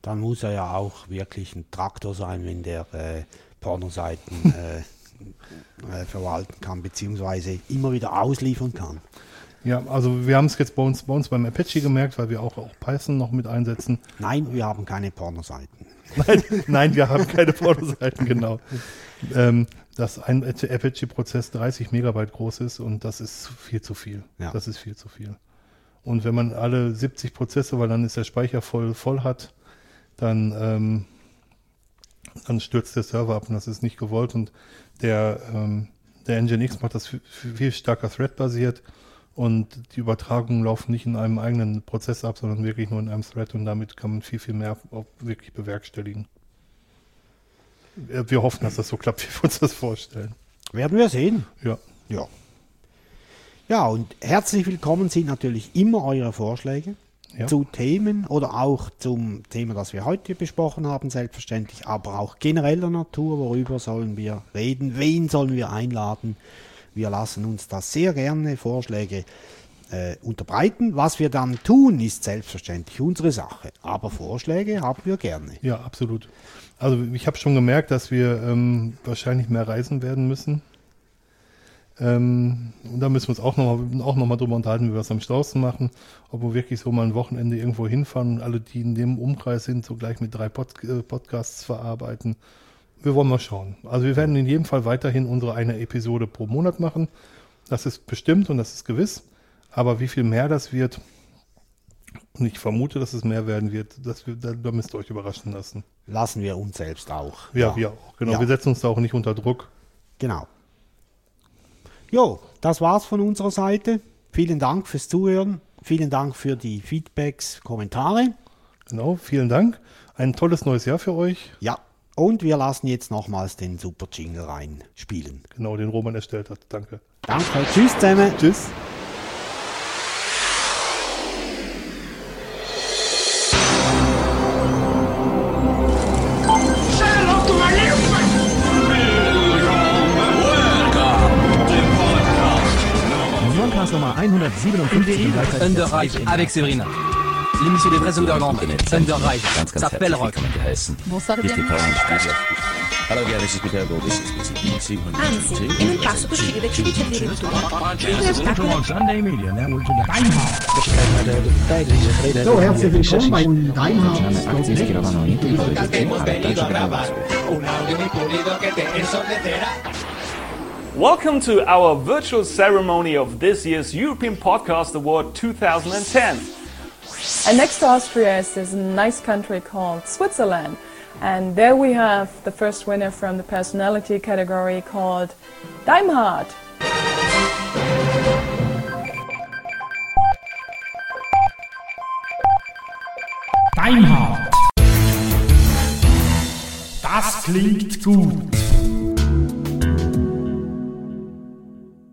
Dann muss er ja auch wirklich ein Traktor sein, wenn der äh, Pornoseiten (laughs) äh, äh, verwalten kann, beziehungsweise immer wieder ausliefern kann. Ja, also wir haben es jetzt bei uns, bei uns beim Apache gemerkt, weil wir auch, auch Python noch mit einsetzen. Nein, wir haben keine Pornoseiten. Nein, nein, wir haben keine Pornoseiten, genau. Ähm, dass ein Apache-Prozess 30 Megabyte groß ist und das ist viel zu viel. Ja. Das ist viel zu viel. Und wenn man alle 70 Prozesse, weil dann ist der Speicher voll, voll hat, dann, ähm, dann stürzt der Server ab und das ist nicht gewollt. Und der, ähm, der Nginx macht das viel, viel stärker Thread-basiert und die Übertragungen laufen nicht in einem eigenen Prozess ab, sondern wirklich nur in einem Thread und damit kann man viel, viel mehr auch wirklich bewerkstelligen. Wir wir hoffen, dass das so klappt, (laughs) wie wir uns das vorstellen. Werden wir sehen. Ja. Ja. Ja, und herzlich willkommen sind natürlich immer eure Vorschläge Ja. zu Themen oder auch zum Thema, das wir heute besprochen haben, selbstverständlich, aber auch genereller Natur, worüber sollen wir reden, wen sollen wir einladen. Wir lassen uns da sehr gerne Vorschläge äh, unterbreiten. Was wir dann tun, ist selbstverständlich unsere Sache, aber Vorschläge haben wir gerne. Ja, absolut. Also ich habe schon gemerkt, dass wir ähm, wahrscheinlich mehr reisen werden müssen. Ähm, und da müssen wir uns auch nochmal auch noch drüber unterhalten, wie wir es am schlausten machen. Ob wir wirklich so mal ein Wochenende irgendwo hinfahren und alle, die in dem Umkreis sind, so gleich mit drei Pod äh, Podcasts verarbeiten. Wir wollen mal schauen. Also wir werden in jedem Fall weiterhin unsere eine Episode pro Monat machen. Das ist bestimmt und das ist gewiss. Aber wie viel mehr das wird, Und ich vermute, dass es mehr werden wird. Dass wir, da, da müsst ihr euch überraschen lassen. Lassen wir uns selbst auch. Ja, wir auch. Genau, Ja. wir setzen uns da auch nicht unter Druck. Genau. Jo, das war's von unserer Seite. Vielen Dank fürs Zuhören. Vielen Dank für die Feedbacks, Kommentare. Genau, vielen Dank. Ein tolles neues Jahr für euch. Ja, und wir lassen jetzt nochmals den Super Jingle rein spielen. Genau, den Roman erstellt hat. Danke. Danke, tschüss zusammen. Tschüss. Podcast Nummer 157. Underreich avec Séverine. L'émission des vrais underground, ça s'appelle Rock. Bonsoir, bienvenue. Peter Gold. So, herzlich willkommen. Welcome to our virtual ceremony of this year's European Podcast Award 2010. And next to Austria is this nice country called Switzerland. And there we have the first winner from the personality category called Daimhardt. Daimhardt. Das klingt gut.